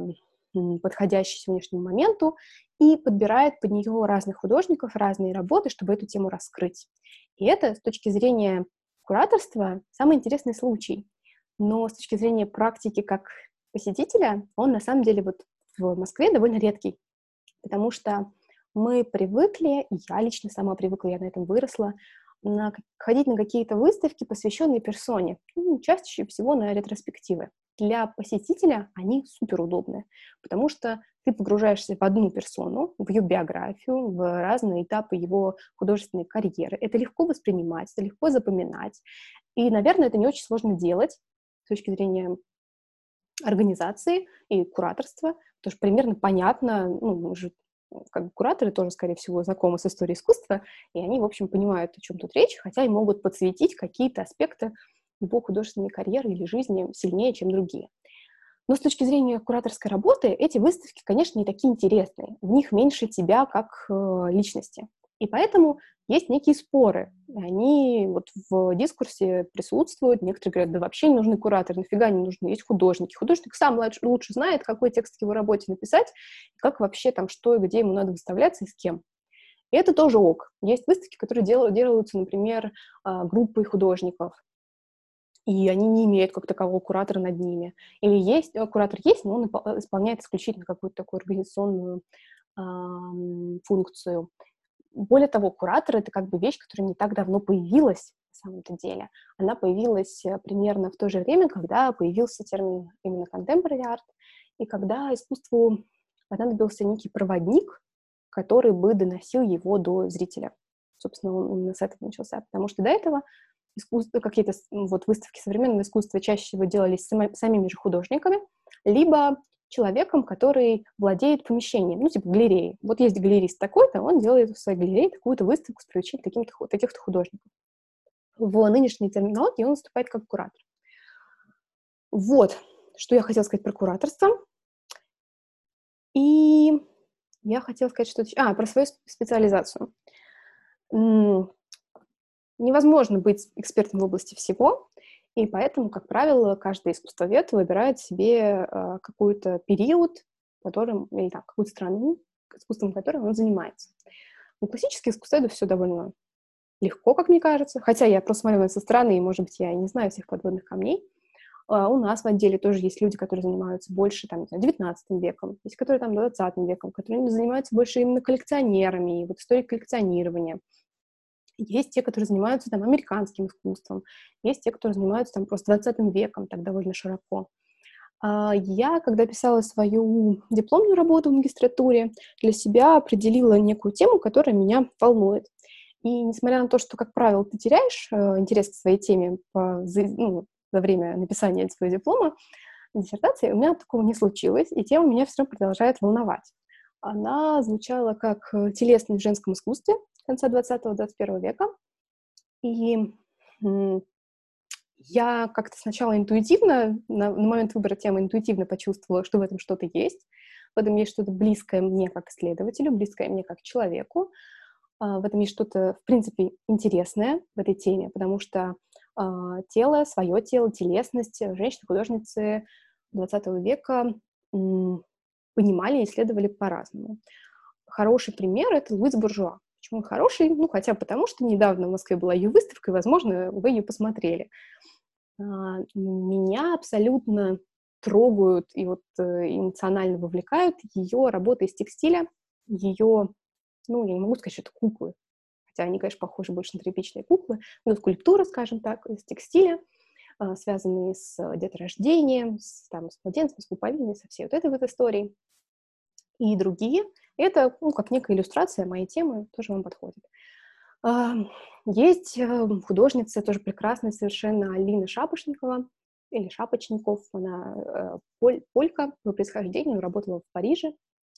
подходящий сегодняшнему моменту, и подбирает под нее разных художников, разные работы, чтобы эту тему раскрыть. И это с точки зрения кураторства самый интересный случай. Но с точки зрения практики как посетителя, он на самом деле вот в Москве довольно редкий, потому что мы привыкли, я лично сама привыкла, я на этом выросла, на, ходить на какие-то выставки, посвященные персоне, ну, чаще всего на ретроспективы для посетителя они супер удобны, потому что ты погружаешься в одну персону, в ее биографию, в разные этапы его художественной карьеры. Это легко воспринимать, это легко запоминать. И, наверное, это не очень сложно делать с точки зрения организации и кураторства, потому что примерно понятно, ну, мы же как кураторы тоже, скорее всего, знакомы с историей искусства, и они, в общем, понимают, о чем тут речь, хотя и могут подсветить какие-то аспекты его художественной карьеры или жизни сильнее, чем другие. Но с точки зрения кураторской работы эти выставки, конечно, не такие интересные. В них меньше тебя как э, личности. И поэтому есть некие споры. Они вот в дискурсе присутствуют. Некоторые говорят, да вообще не нужны кураторы, нафига не нужны, есть художники. Художник сам лучше знает, какой текст к его работе написать, как вообще там, что и где ему надо выставляться и с кем. И это тоже ок. Есть выставки, которые делаются, например, а, группой художников и они не имеют как такового куратора над ними. Или есть, э, куратор есть, но он исполняет исключительно какую-то такую организационную э, функцию. Более того, куратор — это как бы вещь, которая не так давно появилась на самом-то деле. Она появилась э, примерно в то же время, когда появился термин именно contemporary art, и когда искусству понадобился некий проводник, который бы доносил его до зрителя. Собственно, он именно с этого начался, потому что до этого искусство, какие-то вот выставки современного искусства чаще всего делались сами, самими же художниками, либо человеком, который владеет помещением, ну, типа галереи. Вот есть галерист такой-то, он делает в своей галерее такую-то выставку с привлечением таких-то, таких-то художников. В нынешней терминологии он выступает как куратор. Вот, что я хотела сказать про кураторство. И я хотела сказать что-то... А, про свою специализацию невозможно быть экспертом в области всего, и поэтому, как правило, каждый искусствовед выбирает себе э, какой-то период, которым, или там, какую-то страну, искусством которым он занимается. У классических искусствоведов все довольно легко, как мне кажется, хотя я просто смотрю со стороны, и, может быть, я не знаю всех подводных камней. Uh, у нас в отделе тоже есть люди, которые занимаются больше, там, не знаю, 19 веком, есть которые там 20 веком, которые занимаются больше именно коллекционерами, и вот историей коллекционирования. Есть те, которые занимаются там американским искусством, есть те, которые занимаются там просто 20 веком, так довольно широко. А, я, когда писала свою дипломную работу в магистратуре, для себя определила некую тему, которая меня волнует. И несмотря на то, что, как правило, ты теряешь э, интерес к своей теме по, ну, за время написания своего диплома, диссертации, у меня такого не случилось, и тема меня все равно продолжает волновать. Она звучала как э, телесность в женском искусстве конца 20-21 века, и я как-то сначала интуитивно, на, на момент выбора темы интуитивно почувствовала, что в этом что-то есть, в этом есть что-то близкое мне как исследователю, близкое мне как человеку, а, в этом есть что-то, в принципе, интересное в этой теме, потому что а, тело, свое тело, телесность женщины-художницы 20 века понимали и исследовали по-разному. Хороший пример — это Луиз Буржуа. Почему он хороший? Ну, хотя потому, что недавно в Москве была ее выставка, и, возможно, вы ее посмотрели. А, меня абсолютно трогают и вот э, эмоционально вовлекают ее работы из текстиля, ее, ну, я не могу сказать, что это куклы, хотя они, конечно, похожи больше на тряпичные куклы, но скульптура, скажем так, из текстиля, а, связанные с деторождением, с, там, с младенцем, с пуповиной, со всей вот этой вот историей. И другие. Это, ну, как некая иллюстрация моей темы, тоже вам подходит. Есть э, художница, тоже прекрасная совершенно, Алина Шапошникова, или Шапочников, она э, поль, полька по происхождению, работала в Париже,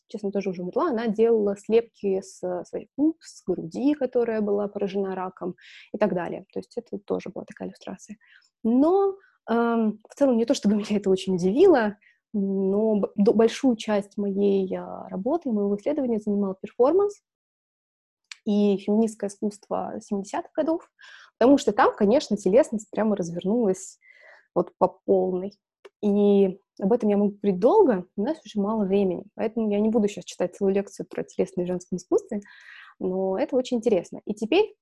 честно, тоже уже умерла, она делала слепки с своих губ, с груди, которая была поражена раком и так далее. То есть это тоже была такая иллюстрация. Но э, в целом не то, чтобы меня это очень удивило, но большую часть моей э, работы, моего исследования занимал перформанс, и феминистское искусство 70-х годов, потому что там, конечно, телесность прямо развернулась вот по полной. И об этом я могу говорить долго, у нас очень мало времени, поэтому я не буду сейчас читать целую лекцию про телесное и женское искусство, но это очень интересно. И теперь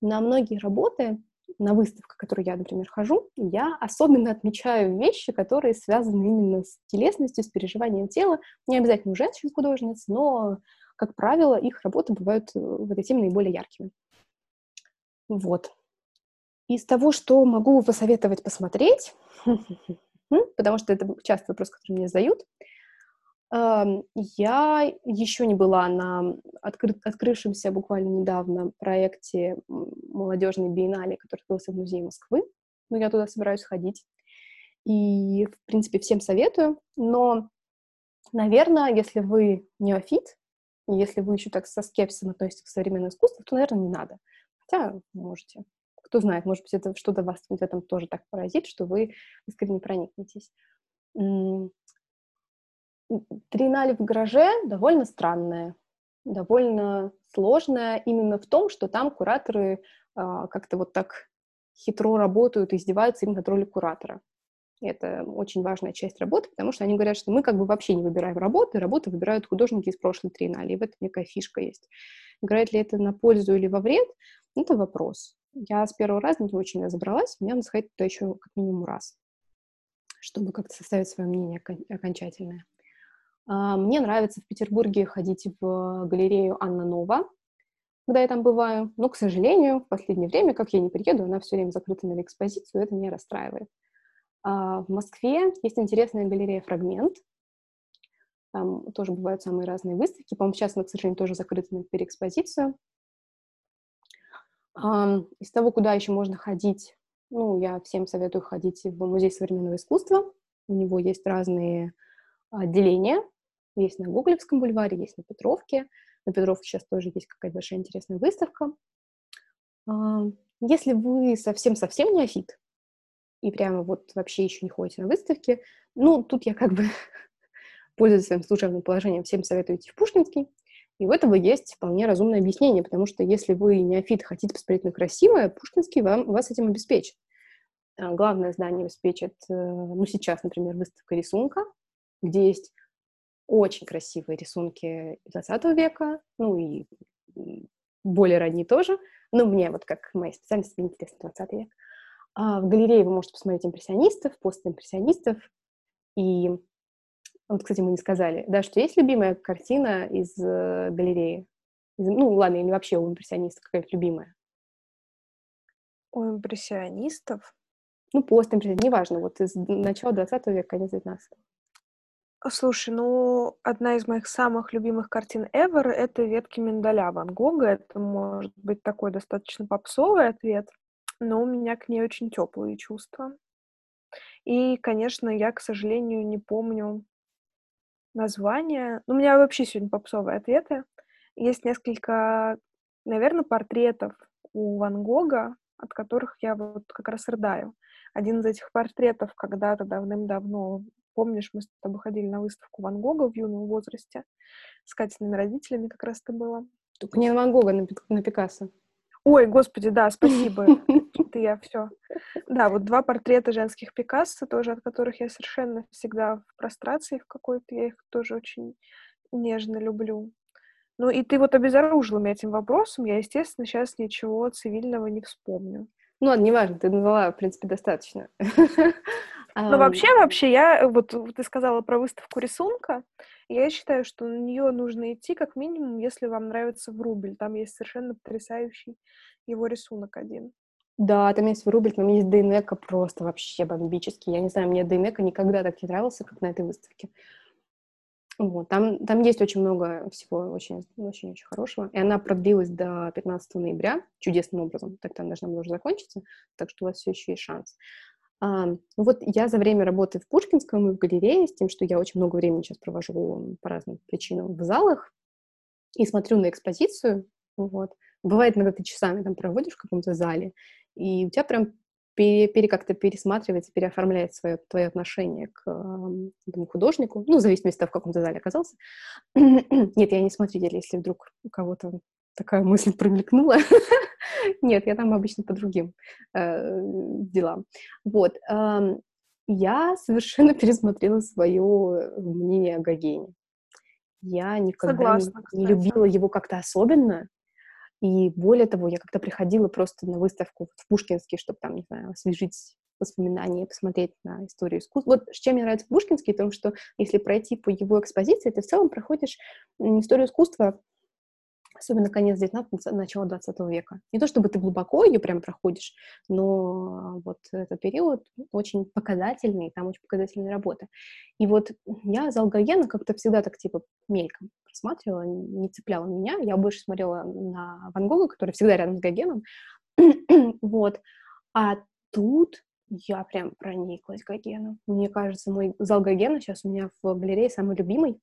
на многие работы, на выставках, которые я, например, хожу, я особенно отмечаю вещи, которые связаны именно с телесностью, с переживанием тела. Не обязательно у женщин художниц, но как правило, их работы бывают э, в этой теме наиболее яркими. Вот. Из того, что могу посоветовать посмотреть, потому что это часто вопрос, который мне задают, я еще не была на откры- открывшемся буквально недавно проекте молодежной биеннале, который открылся в Музее Москвы, но я туда собираюсь ходить. И, в принципе, всем советую, но, наверное, если вы неофит, если вы еще так со скепсисом относитесь к современному искусству, то, наверное, не надо. Хотя можете. Кто знает, может быть, это что-то вас в этом тоже так поразит, что вы искренне проникнетесь. Триеннале в гараже довольно странная, довольно сложная именно в том, что там кураторы а, как-то вот так хитро работают и издеваются именно над ролью куратора. Это очень важная часть работы, потому что они говорят, что мы как бы вообще не выбираем работы, работы выбирают художники из прошлой триеннале, и в этом некая фишка есть. Играет ли это на пользу или во вред, это вопрос. Я с первого раза не очень разобралась, мне надо сходить туда еще как минимум раз, чтобы как-то составить свое мнение окончательное. А, мне нравится в Петербурге ходить в галерею Анна Нова, когда я там бываю. Но, к сожалению, в последнее время, как я не приеду, она все время закрыта на экспозицию, это меня расстраивает. А, в Москве есть интересная галерея «Фрагмент». Там тоже бывают самые разные выставки. По-моему, сейчас она, к сожалению, тоже закрыта на переэкспозицию. Из того, куда еще можно ходить, ну, я всем советую ходить в Музей современного искусства. У него есть разные отделения. Есть на Гоголевском бульваре, есть на Петровке. На Петровке сейчас тоже есть какая-то большая интересная выставка. Если вы совсем-совсем неофит, и прямо вот вообще еще не ходите на выставки. Ну, тут я как бы, пользуясь своим служебным положением, всем советую идти в Пушкинский. И у этого есть вполне разумное объяснение, потому что если вы неофит, хотите посмотреть на красивое, Пушкинский вам, вас этим обеспечит. Главное здание обеспечит, э, ну, сейчас, например, выставка рисунка, где есть очень красивые рисунки 20 века, ну и более ранние тоже. Но мне вот как моей специальности интересно 20 век. А в галерее вы можете посмотреть импрессионистов, постимпрессионистов. И вот, кстати, мы не сказали, да, что есть любимая картина из э, галереи? Из, ну, ладно, или вообще у импрессионистов какая-то любимая? У импрессионистов? Ну, постимпрессионистов, неважно, вот из начала 20 века, конец 19 Слушай, ну, одна из моих самых любимых картин ever — это «Ветки миндаля» Ван Гога. Это может быть такой достаточно попсовый ответ, но у меня к ней очень теплые чувства. И, конечно, я, к сожалению, не помню название. Ну, у меня вообще сегодня попсовые ответы. Есть несколько, наверное, портретов у Ван Гога, от которых я вот как раз рыдаю. Один из этих портретов когда-то давным-давно, помнишь, мы с тобой ходили на выставку Ван Гога в юном возрасте, с Катиными родителями как раз это было. Только не на Ван Гога, на, на Пикассо. Ой, господи, да, спасибо. Это я все. Да, вот два портрета женских Пикассо, тоже от которых я совершенно всегда в прострации в какой-то, я их тоже очень нежно люблю. Ну и ты вот обезоружила меня этим вопросом, я, естественно, сейчас ничего цивильного не вспомню. Ну ладно, неважно, ты назвала, в принципе, достаточно. Ну, вообще, вообще, я, вот ты сказала про выставку рисунка, я считаю, что на нее нужно идти как минимум, если вам нравится Врубель. Там есть совершенно потрясающий его рисунок один. Да, там есть Врубель, там есть Дейнека просто вообще бомбический. Я не знаю, мне Дейнека никогда так не нравился, как на этой выставке. Вот, там, там есть очень много всего очень-очень хорошего. И она продлилась до 15 ноября чудесным образом. Так там должна была уже закончиться, так что у вас все еще есть шанс. А, ну вот я за время работы в Пушкинском и в галерее, с тем, что я очень много времени сейчас провожу по разным причинам в залах и смотрю на экспозицию, вот. Бывает, иногда ты часами там проводишь в каком-то зале, и у тебя прям пере, пере как-то пересматривается, переоформляет свое, твое отношение к этому художнику, ну, в зависимости от того, в каком то зале оказался. Нет, я не смотритель, если вдруг у кого-то такая мысль промелькнула. Нет, я там обычно по другим э, делам. Вот. Э, я совершенно пересмотрела свое мнение о Гогене. Я никогда Согласна, не, не любила его как-то особенно. И более того, я как-то приходила просто на выставку в Пушкинский, чтобы там, не знаю, освежить воспоминания, посмотреть на историю искусства. Вот чем мне нравится Пушкинский, потому что если пройти по его экспозиции, ты в целом проходишь историю искусства особенно конец 19 начало 20 века. Не то чтобы ты глубоко ее прям проходишь, но вот этот период очень показательный, там очень показательная работа. И вот я зал Гогена как-то всегда так типа мельком просматривала, не цепляла меня. Я больше смотрела на Ван Гога, который всегда рядом с Гогеном. вот. А тут я прям прониклась Гогеном. Мне кажется, мой зал Гогена сейчас у меня в галерее самый любимый.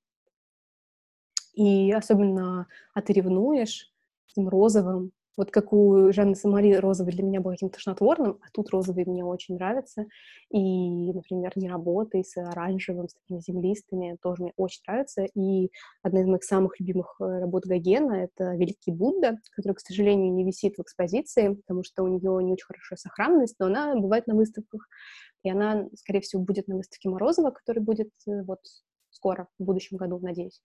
И особенно, а ты ревнуешь этим розовым, вот как у Жанны Самари розовый для меня был каким-то тошнотворным, а тут розовый мне очень нравится. И, например, «Не работай» с оранжевым, с такими землистыми тоже мне очень нравится. И одна из моих самых любимых э, работ Гогена — это «Великий Будда», который, к сожалению, не висит в экспозиции, потому что у нее не очень хорошая сохранность, но она бывает на выставках. И она, скорее всего, будет на выставке Морозова, который будет э, вот скоро, в будущем году, надеюсь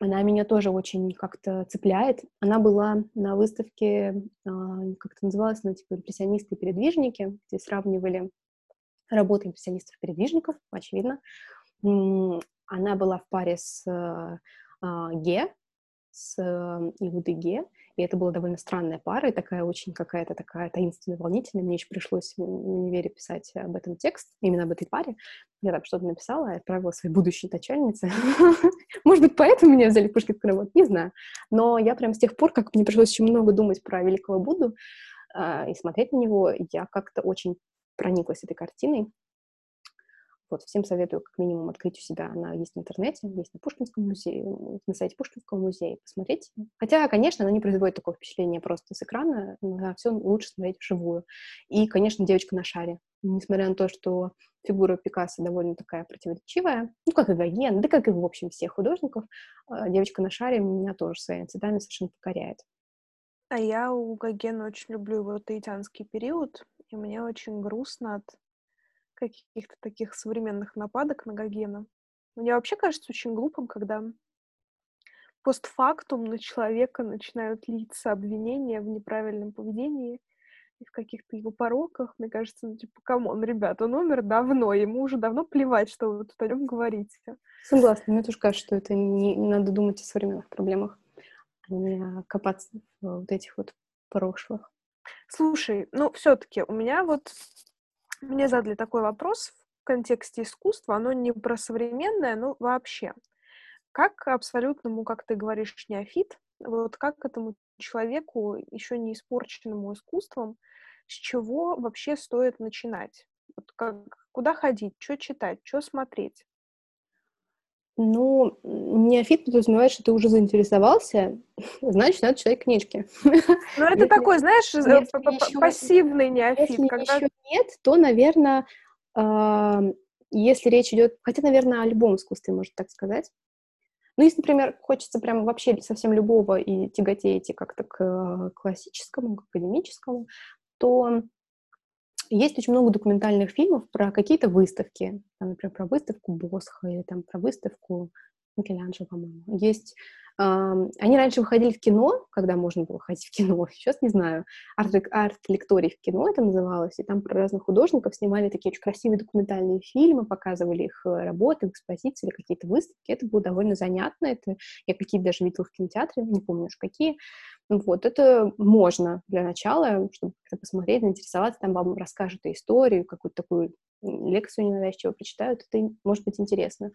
она меня тоже очень как-то цепляет. Она была на выставке, а, как это называлось, ну, типа импрессионисты-передвижники, где сравнивали работы импрессионистов-передвижников, очевидно. Она была в паре с а, Ге, с Иудой Ге, и это была довольно странная пара, и такая очень какая-то такая таинственная, волнительная. Мне еще пришлось в универе писать об этом текст, именно об этой паре. Я там что-то написала отправила своей будущей начальнице. Может быть, поэтому меня взяли в Пушкинскую работу, не знаю. Но я прям с тех пор, как мне пришлось очень много думать про великого Будду а, и смотреть на него, я как-то очень прониклась этой картиной. Вот, всем советую как минимум открыть у себя. Она есть в интернете, есть на Пушкинском музее, на сайте Пушкинского музея. Посмотреть. Хотя, конечно, она не производит такое впечатление просто с экрана. На все лучше смотреть вживую. И, конечно, девочка на шаре. Несмотря на то, что фигура Пикассо довольно такая противоречивая, ну, как и Гоген, да как и, в общем, всех художников, а, девочка на шаре меня тоже своими цветами совершенно покоряет. А я у Гогена очень люблю его таитянский период, и мне очень грустно от каких-то таких современных нападок на Гогена. Мне вообще кажется очень глупым, когда постфактум на человека начинают литься обвинения в неправильном поведении и в каких-то его пороках. Мне кажется, ну, типа, come on, ребят, он умер давно, ему уже давно плевать, что вы тут о нем говорите. Согласна, мне тоже кажется, что это не, не надо думать о современных проблемах, а не копаться в вот этих вот прошлых. Слушай, ну, все-таки у меня вот мне задали такой вопрос в контексте искусства, оно не про современное, но вообще. Как абсолютному, как ты говоришь, неофит, вот как этому человеку, еще не испорченному искусством, с чего вообще стоит начинать? Вот как, Куда ходить, что читать, что смотреть? Ну, неофит подразумевает, что ты уже заинтересовался, значит, надо читать книжки. Ну, это такой, знаешь, э, пассивный неофит. Если когда... еще нет, то, наверное, если речь идет, хотя, наверное, о любом искусстве, можно так сказать. Ну, если, например, хочется прям вообще совсем любого и тяготеете как-то к э, классическому, к академическому, то есть очень много документальных фильмов про какие-то выставки, там, например, про выставку Босха или там про выставку Микеланджело, по-моему. Есть они раньше выходили в кино, когда можно было ходить в кино, сейчас не знаю. Арт-лекторий в кино это называлось, и там про разных художников снимали такие очень красивые документальные фильмы, показывали их э, работы, экспозиции или какие-то выставки. Это было довольно занятно. Это я какие-то даже видела в кинотеатре, не помню уж какие. Вот, это можно для начала, чтобы посмотреть, заинтересоваться, там вам расскажут историю, какую-то такую лекцию ненавязчиво прочитают, это может быть интересно.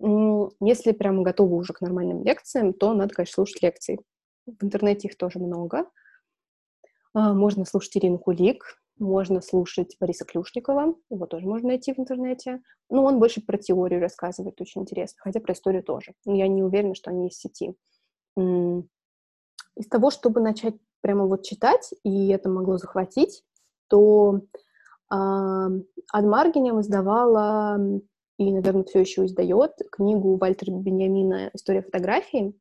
Если прямо готовы уже к нормальным лекциям, то надо, конечно, слушать лекции. В интернете их тоже много. А, можно слушать Ирину Кулик, можно слушать Бориса Клюшникова, его тоже можно найти в интернете. Но он больше про теорию рассказывает, очень интересно, хотя про историю тоже. Но я не уверена, что они из сети. Из того, чтобы начать прямо вот читать, и это могло захватить, то э, Адмаргинем издавала и, наверное, все еще издает книгу Вальтера Беньямина «История фотографии».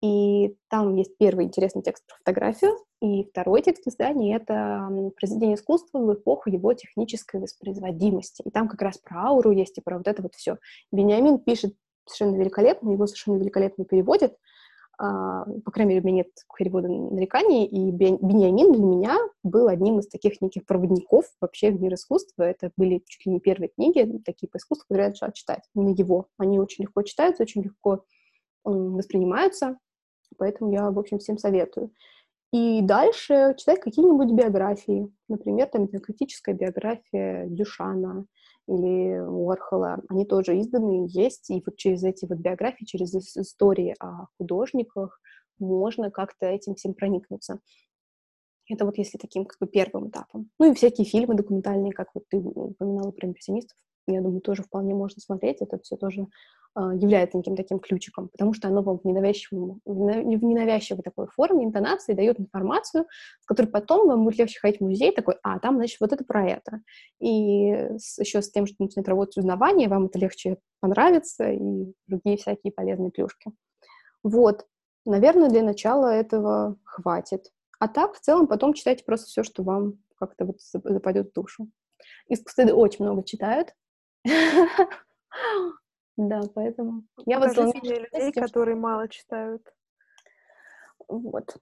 И там есть первый интересный текст про фотографию, и второй текст издания — это произведение искусства в эпоху его технической воспроизводимости. И там как раз про ауру есть и про вот это вот все. Беньямин пишет совершенно великолепно, его совершенно великолепно переводит, а, по крайней мере, у меня нет перевода нареканий, и Бениамин для меня был одним из таких неких проводников вообще в мир искусства. Это были чуть ли не первые книги, такие по искусству, которые я начала читать. Именно его. Они очень легко читаются, очень легко воспринимаются, поэтому я, в общем, всем советую. И дальше читать какие-нибудь биографии. Например, там демократическая биография Дюшана, или Уорхола, они тоже изданы, есть, и вот через эти вот биографии, через истории о художниках можно как-то этим всем проникнуться. Это вот если таким как бы первым этапом. Ну и всякие фильмы документальные, как вот ты упоминала про импрессионистов, я думаю, тоже вполне можно смотреть. Это все тоже э, является неким таким ключиком, потому что оно вам в ненавязчивой, в ненавязчивой такой форме, интонации дает информацию, с которой потом вам будет легче ходить в музей, такой, а, там, значит, вот это про это. И с, еще с тем, что начинает работать узнавание, вам это легче понравится, и другие всякие полезные плюшки. Вот, наверное, для начала этого хватит. А так, в целом, потом читайте просто все, что вам как-то вот западет в душу. Искусствоведы очень много читают, Да, поэтому... Я вот мне людей, которые мало читают. Вот.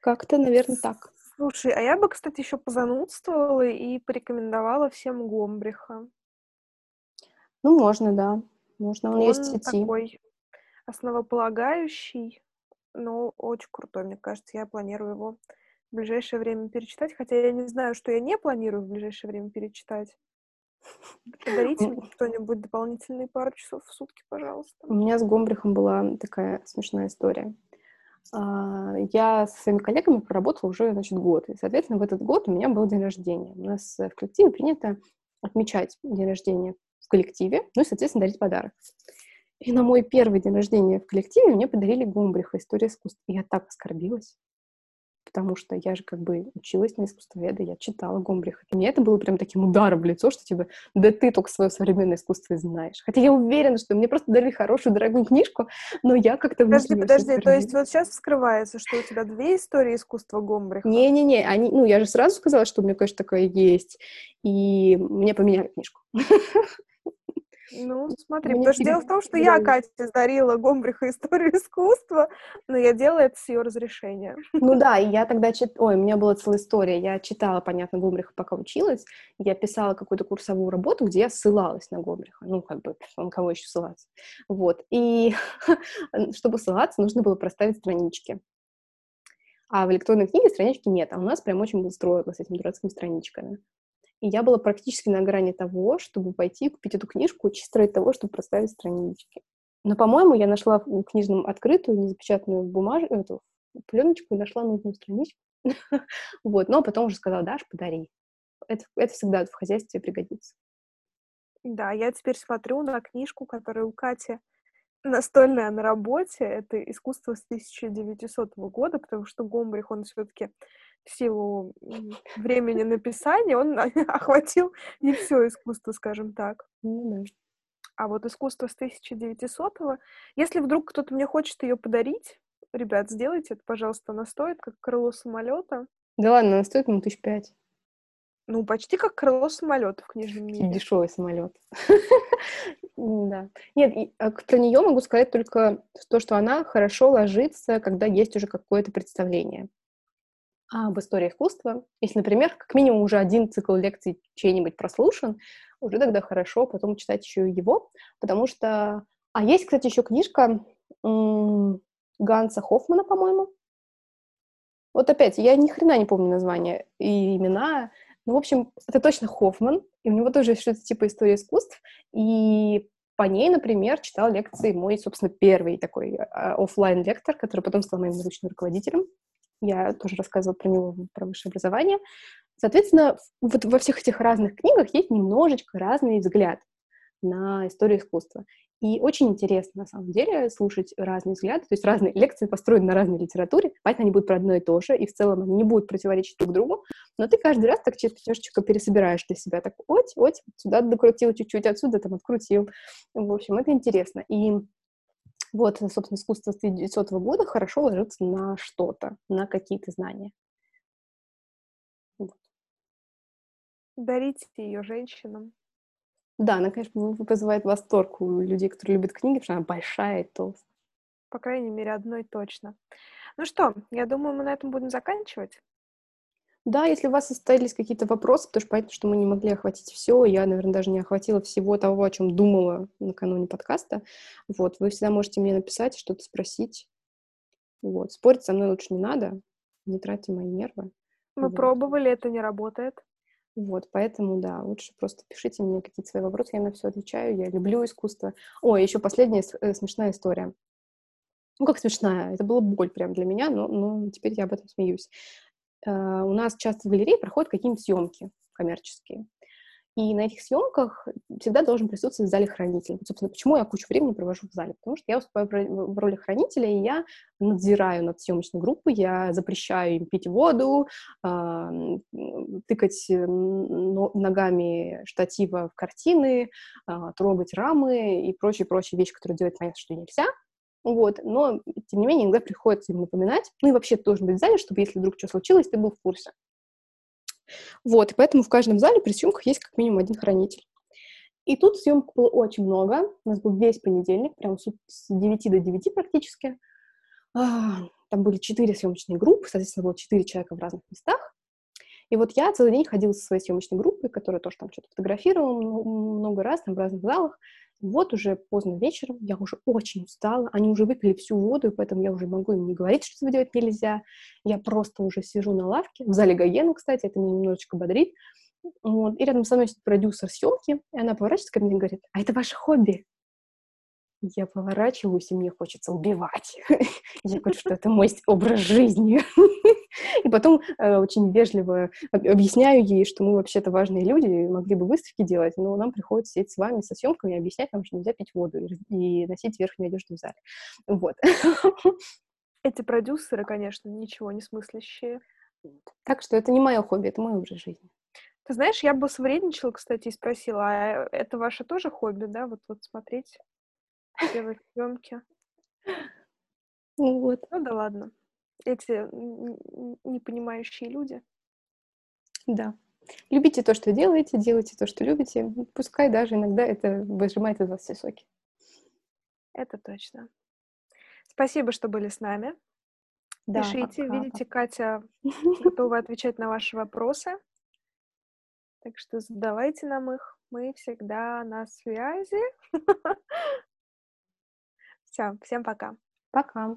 Как-то, наверное, так. Слушай, а я бы, кстати, еще позанудствовала и порекомендовала всем Гомбриха. Ну, можно, да. Можно, он, он есть в сети. такой основополагающий, но очень крутой, мне кажется. Я планирую его в ближайшее время перечитать, хотя я не знаю, что я не планирую в ближайшее время перечитать. Подарите мне кто-нибудь дополнительные пару часов в сутки, пожалуйста. У меня с Гомбрихом была такая смешная история. А, я со своими коллегами проработала уже, значит, год. И, соответственно, в этот год у меня был день рождения. У нас в коллективе принято отмечать день рождения в коллективе, ну и, соответственно, дарить подарок. И на мой первый день рождения в коллективе мне подарили Гомбриха «История искусства». И я так оскорбилась потому что я же как бы училась на искусствоведа, я читала Гомбриха. И мне это было прям таким ударом в лицо, что типа, да ты только свое современное искусство знаешь. Хотя я уверена, что мне просто дали хорошую, дорогую книжку, но я как-то... Подожди, подожди, то есть вот сейчас вскрывается, что у тебя две истории искусства Гомбриха? Не-не-не, они, ну, я же сразу сказала, что у меня, конечно, такое есть, и мне поменяли книжку. Ну, смотри, Мне потому что дело в том, что я Кате дарила Гомбриха историю искусства, но я делала это с ее разрешения. Ну да, и я тогда чит... Ой, у меня была целая история. Я читала, понятно, Гомбриха, пока училась. Я писала какую-то курсовую работу, где я ссылалась на Гомбриха. Ну, как бы, на кого еще ссылаться. Вот. И чтобы ссылаться, нужно было проставить странички. А в электронной книге странички нет, а у нас прям очень был строго с этими дурацкими страничками. И я была практически на грани того, чтобы пойти купить эту книжку чисто ради того, чтобы проставить странички. Но, по-моему, я нашла в книжном открытую, незапечатанную бумаж... эту пленочку и нашла нужную страничку. вот, но потом уже сказала, Даш, подари. это, это всегда в хозяйстве пригодится. Да, я теперь смотрю на книжку, которая у Кати настольная на работе. Это искусство с 1900 года, потому что Гомбрих, он все-таки в силу времени написания, он охватил не все искусство, скажем так. Да. А вот искусство с 1900-го, если вдруг кто-то мне хочет ее подарить, ребят, сделайте это, пожалуйста, она стоит как крыло самолета. Да ладно, она стоит, ну, тысяч пять. Ну, почти как крыло самолета в книжном мире. Дешевый самолет. Да. Нет, а, про нее могу сказать только то, что она хорошо ложится, когда есть уже какое-то представление об истории искусства. Если, например, как минимум уже один цикл лекций чей-нибудь прослушан, уже тогда хорошо потом читать еще его, потому что... А есть, кстати, еще книжка Ганса Хоффмана, по-моему. Вот опять, я ни хрена не помню название и имена. Ну, в общем, это точно Хоффман, и у него тоже что-то типа истории искусств. И по ней, например, читал лекции мой, собственно, первый такой а, офлайн лектор который потом стал моим научным руководителем. Я тоже рассказывала про него, про высшее образование. Соответственно, вот во всех этих разных книгах есть немножечко разный взгляд на историю искусства. И очень интересно, на самом деле, слушать разные взгляды, то есть разные лекции построены на разной литературе, поэтому они будут про одно и то же, и в целом они не будут противоречить друг другу, но ты каждый раз так немножечко пересобираешь для себя, так, ось, ось, сюда докрутил чуть-чуть, отсюда там открутил. В общем, это интересно. И вот, собственно, искусство с 1900 года хорошо ложится на что-то, на какие-то знания. Вот. Дарите ее женщинам. Да, она, конечно, вызывает восторг у людей, которые любят книги, потому что она большая и толстая. По крайней мере, одной точно. Ну что, я думаю, мы на этом будем заканчивать. Да, если у вас остались какие-то вопросы, потому что понятно, что мы не могли охватить все, я, наверное, даже не охватила всего того, о чем думала накануне подкаста, вот, вы всегда можете мне написать, что-то спросить, вот, спорить со мной лучше не надо, не тратьте мои нервы. Мы вот. пробовали, это не работает. Вот, поэтому, да, лучше просто пишите мне какие-то свои вопросы, я на все отвечаю, я люблю искусство. О, еще последняя э, смешная история. Ну, как смешная, это была боль прям для меня, но, но теперь я об этом смеюсь. Uh, у нас часто в галерее проходят какие-нибудь съемки коммерческие. И на этих съемках всегда должен присутствовать в зале хранитель. Собственно, почему я кучу времени провожу в зале? Потому что я выступаю в роли хранителя, и я надзираю над съемочной группой, я запрещаю им пить воду, тыкать ногами штатива в картины, трогать рамы и прочие-прочие вещи, которые делать понятно, что нельзя. Вот, но, тем не менее, иногда приходится им напоминать. Ну и вообще ты должен быть в зале, чтобы, если вдруг что случилось, ты был в курсе. Вот, и поэтому в каждом зале при съемках есть как минимум один хранитель. И тут съемок было очень много. У нас был весь понедельник, прям с 9 до 9 практически. А, там были четыре съемочные группы, соответственно, было четыре человека в разных местах. И вот я целый день ходила со своей съемочной группой, которая тоже там что-то фотографировала много раз, там в разных залах. Вот уже поздно вечером, я уже очень устала, они уже выпили всю воду, и поэтому я уже могу им не говорить, что этого делать нельзя. Я просто уже сижу на лавке, в зале Гаена, кстати, это меня немножечко бодрит. Вот. И рядом со мной сидит продюсер съемки, и она поворачивается ко мне и говорит, а это ваше хобби? Я поворачиваюсь, и мне хочется убивать. Я говорю, что это мой образ жизни. И потом э, очень вежливо объясняю ей, что мы вообще-то важные люди, могли бы выставки делать, но нам приходится сидеть с вами со съемками и объяснять нам, что нельзя пить воду и носить верхнюю одежду в зале. Вот. Эти продюсеры, конечно, ничего не смыслящие. Так что это не мое хобби, это мой образ жизни. Ты знаешь, я бы свредничала, кстати, и спросила, а это ваше тоже хобби, да, вот, вот смотреть? Делать съемки. Ну вот. Ну да ладно. Эти непонимающие люди. Да. Любите то, что делаете, делайте то, что любите. Пускай даже иногда это выжимает из вас все соки. Это точно. Спасибо, что были с нами. Да, Пишите, пока. видите, Катя готова отвечать на ваши вопросы. Так что задавайте нам их. Мы всегда на связи. Все, всем пока. Пока.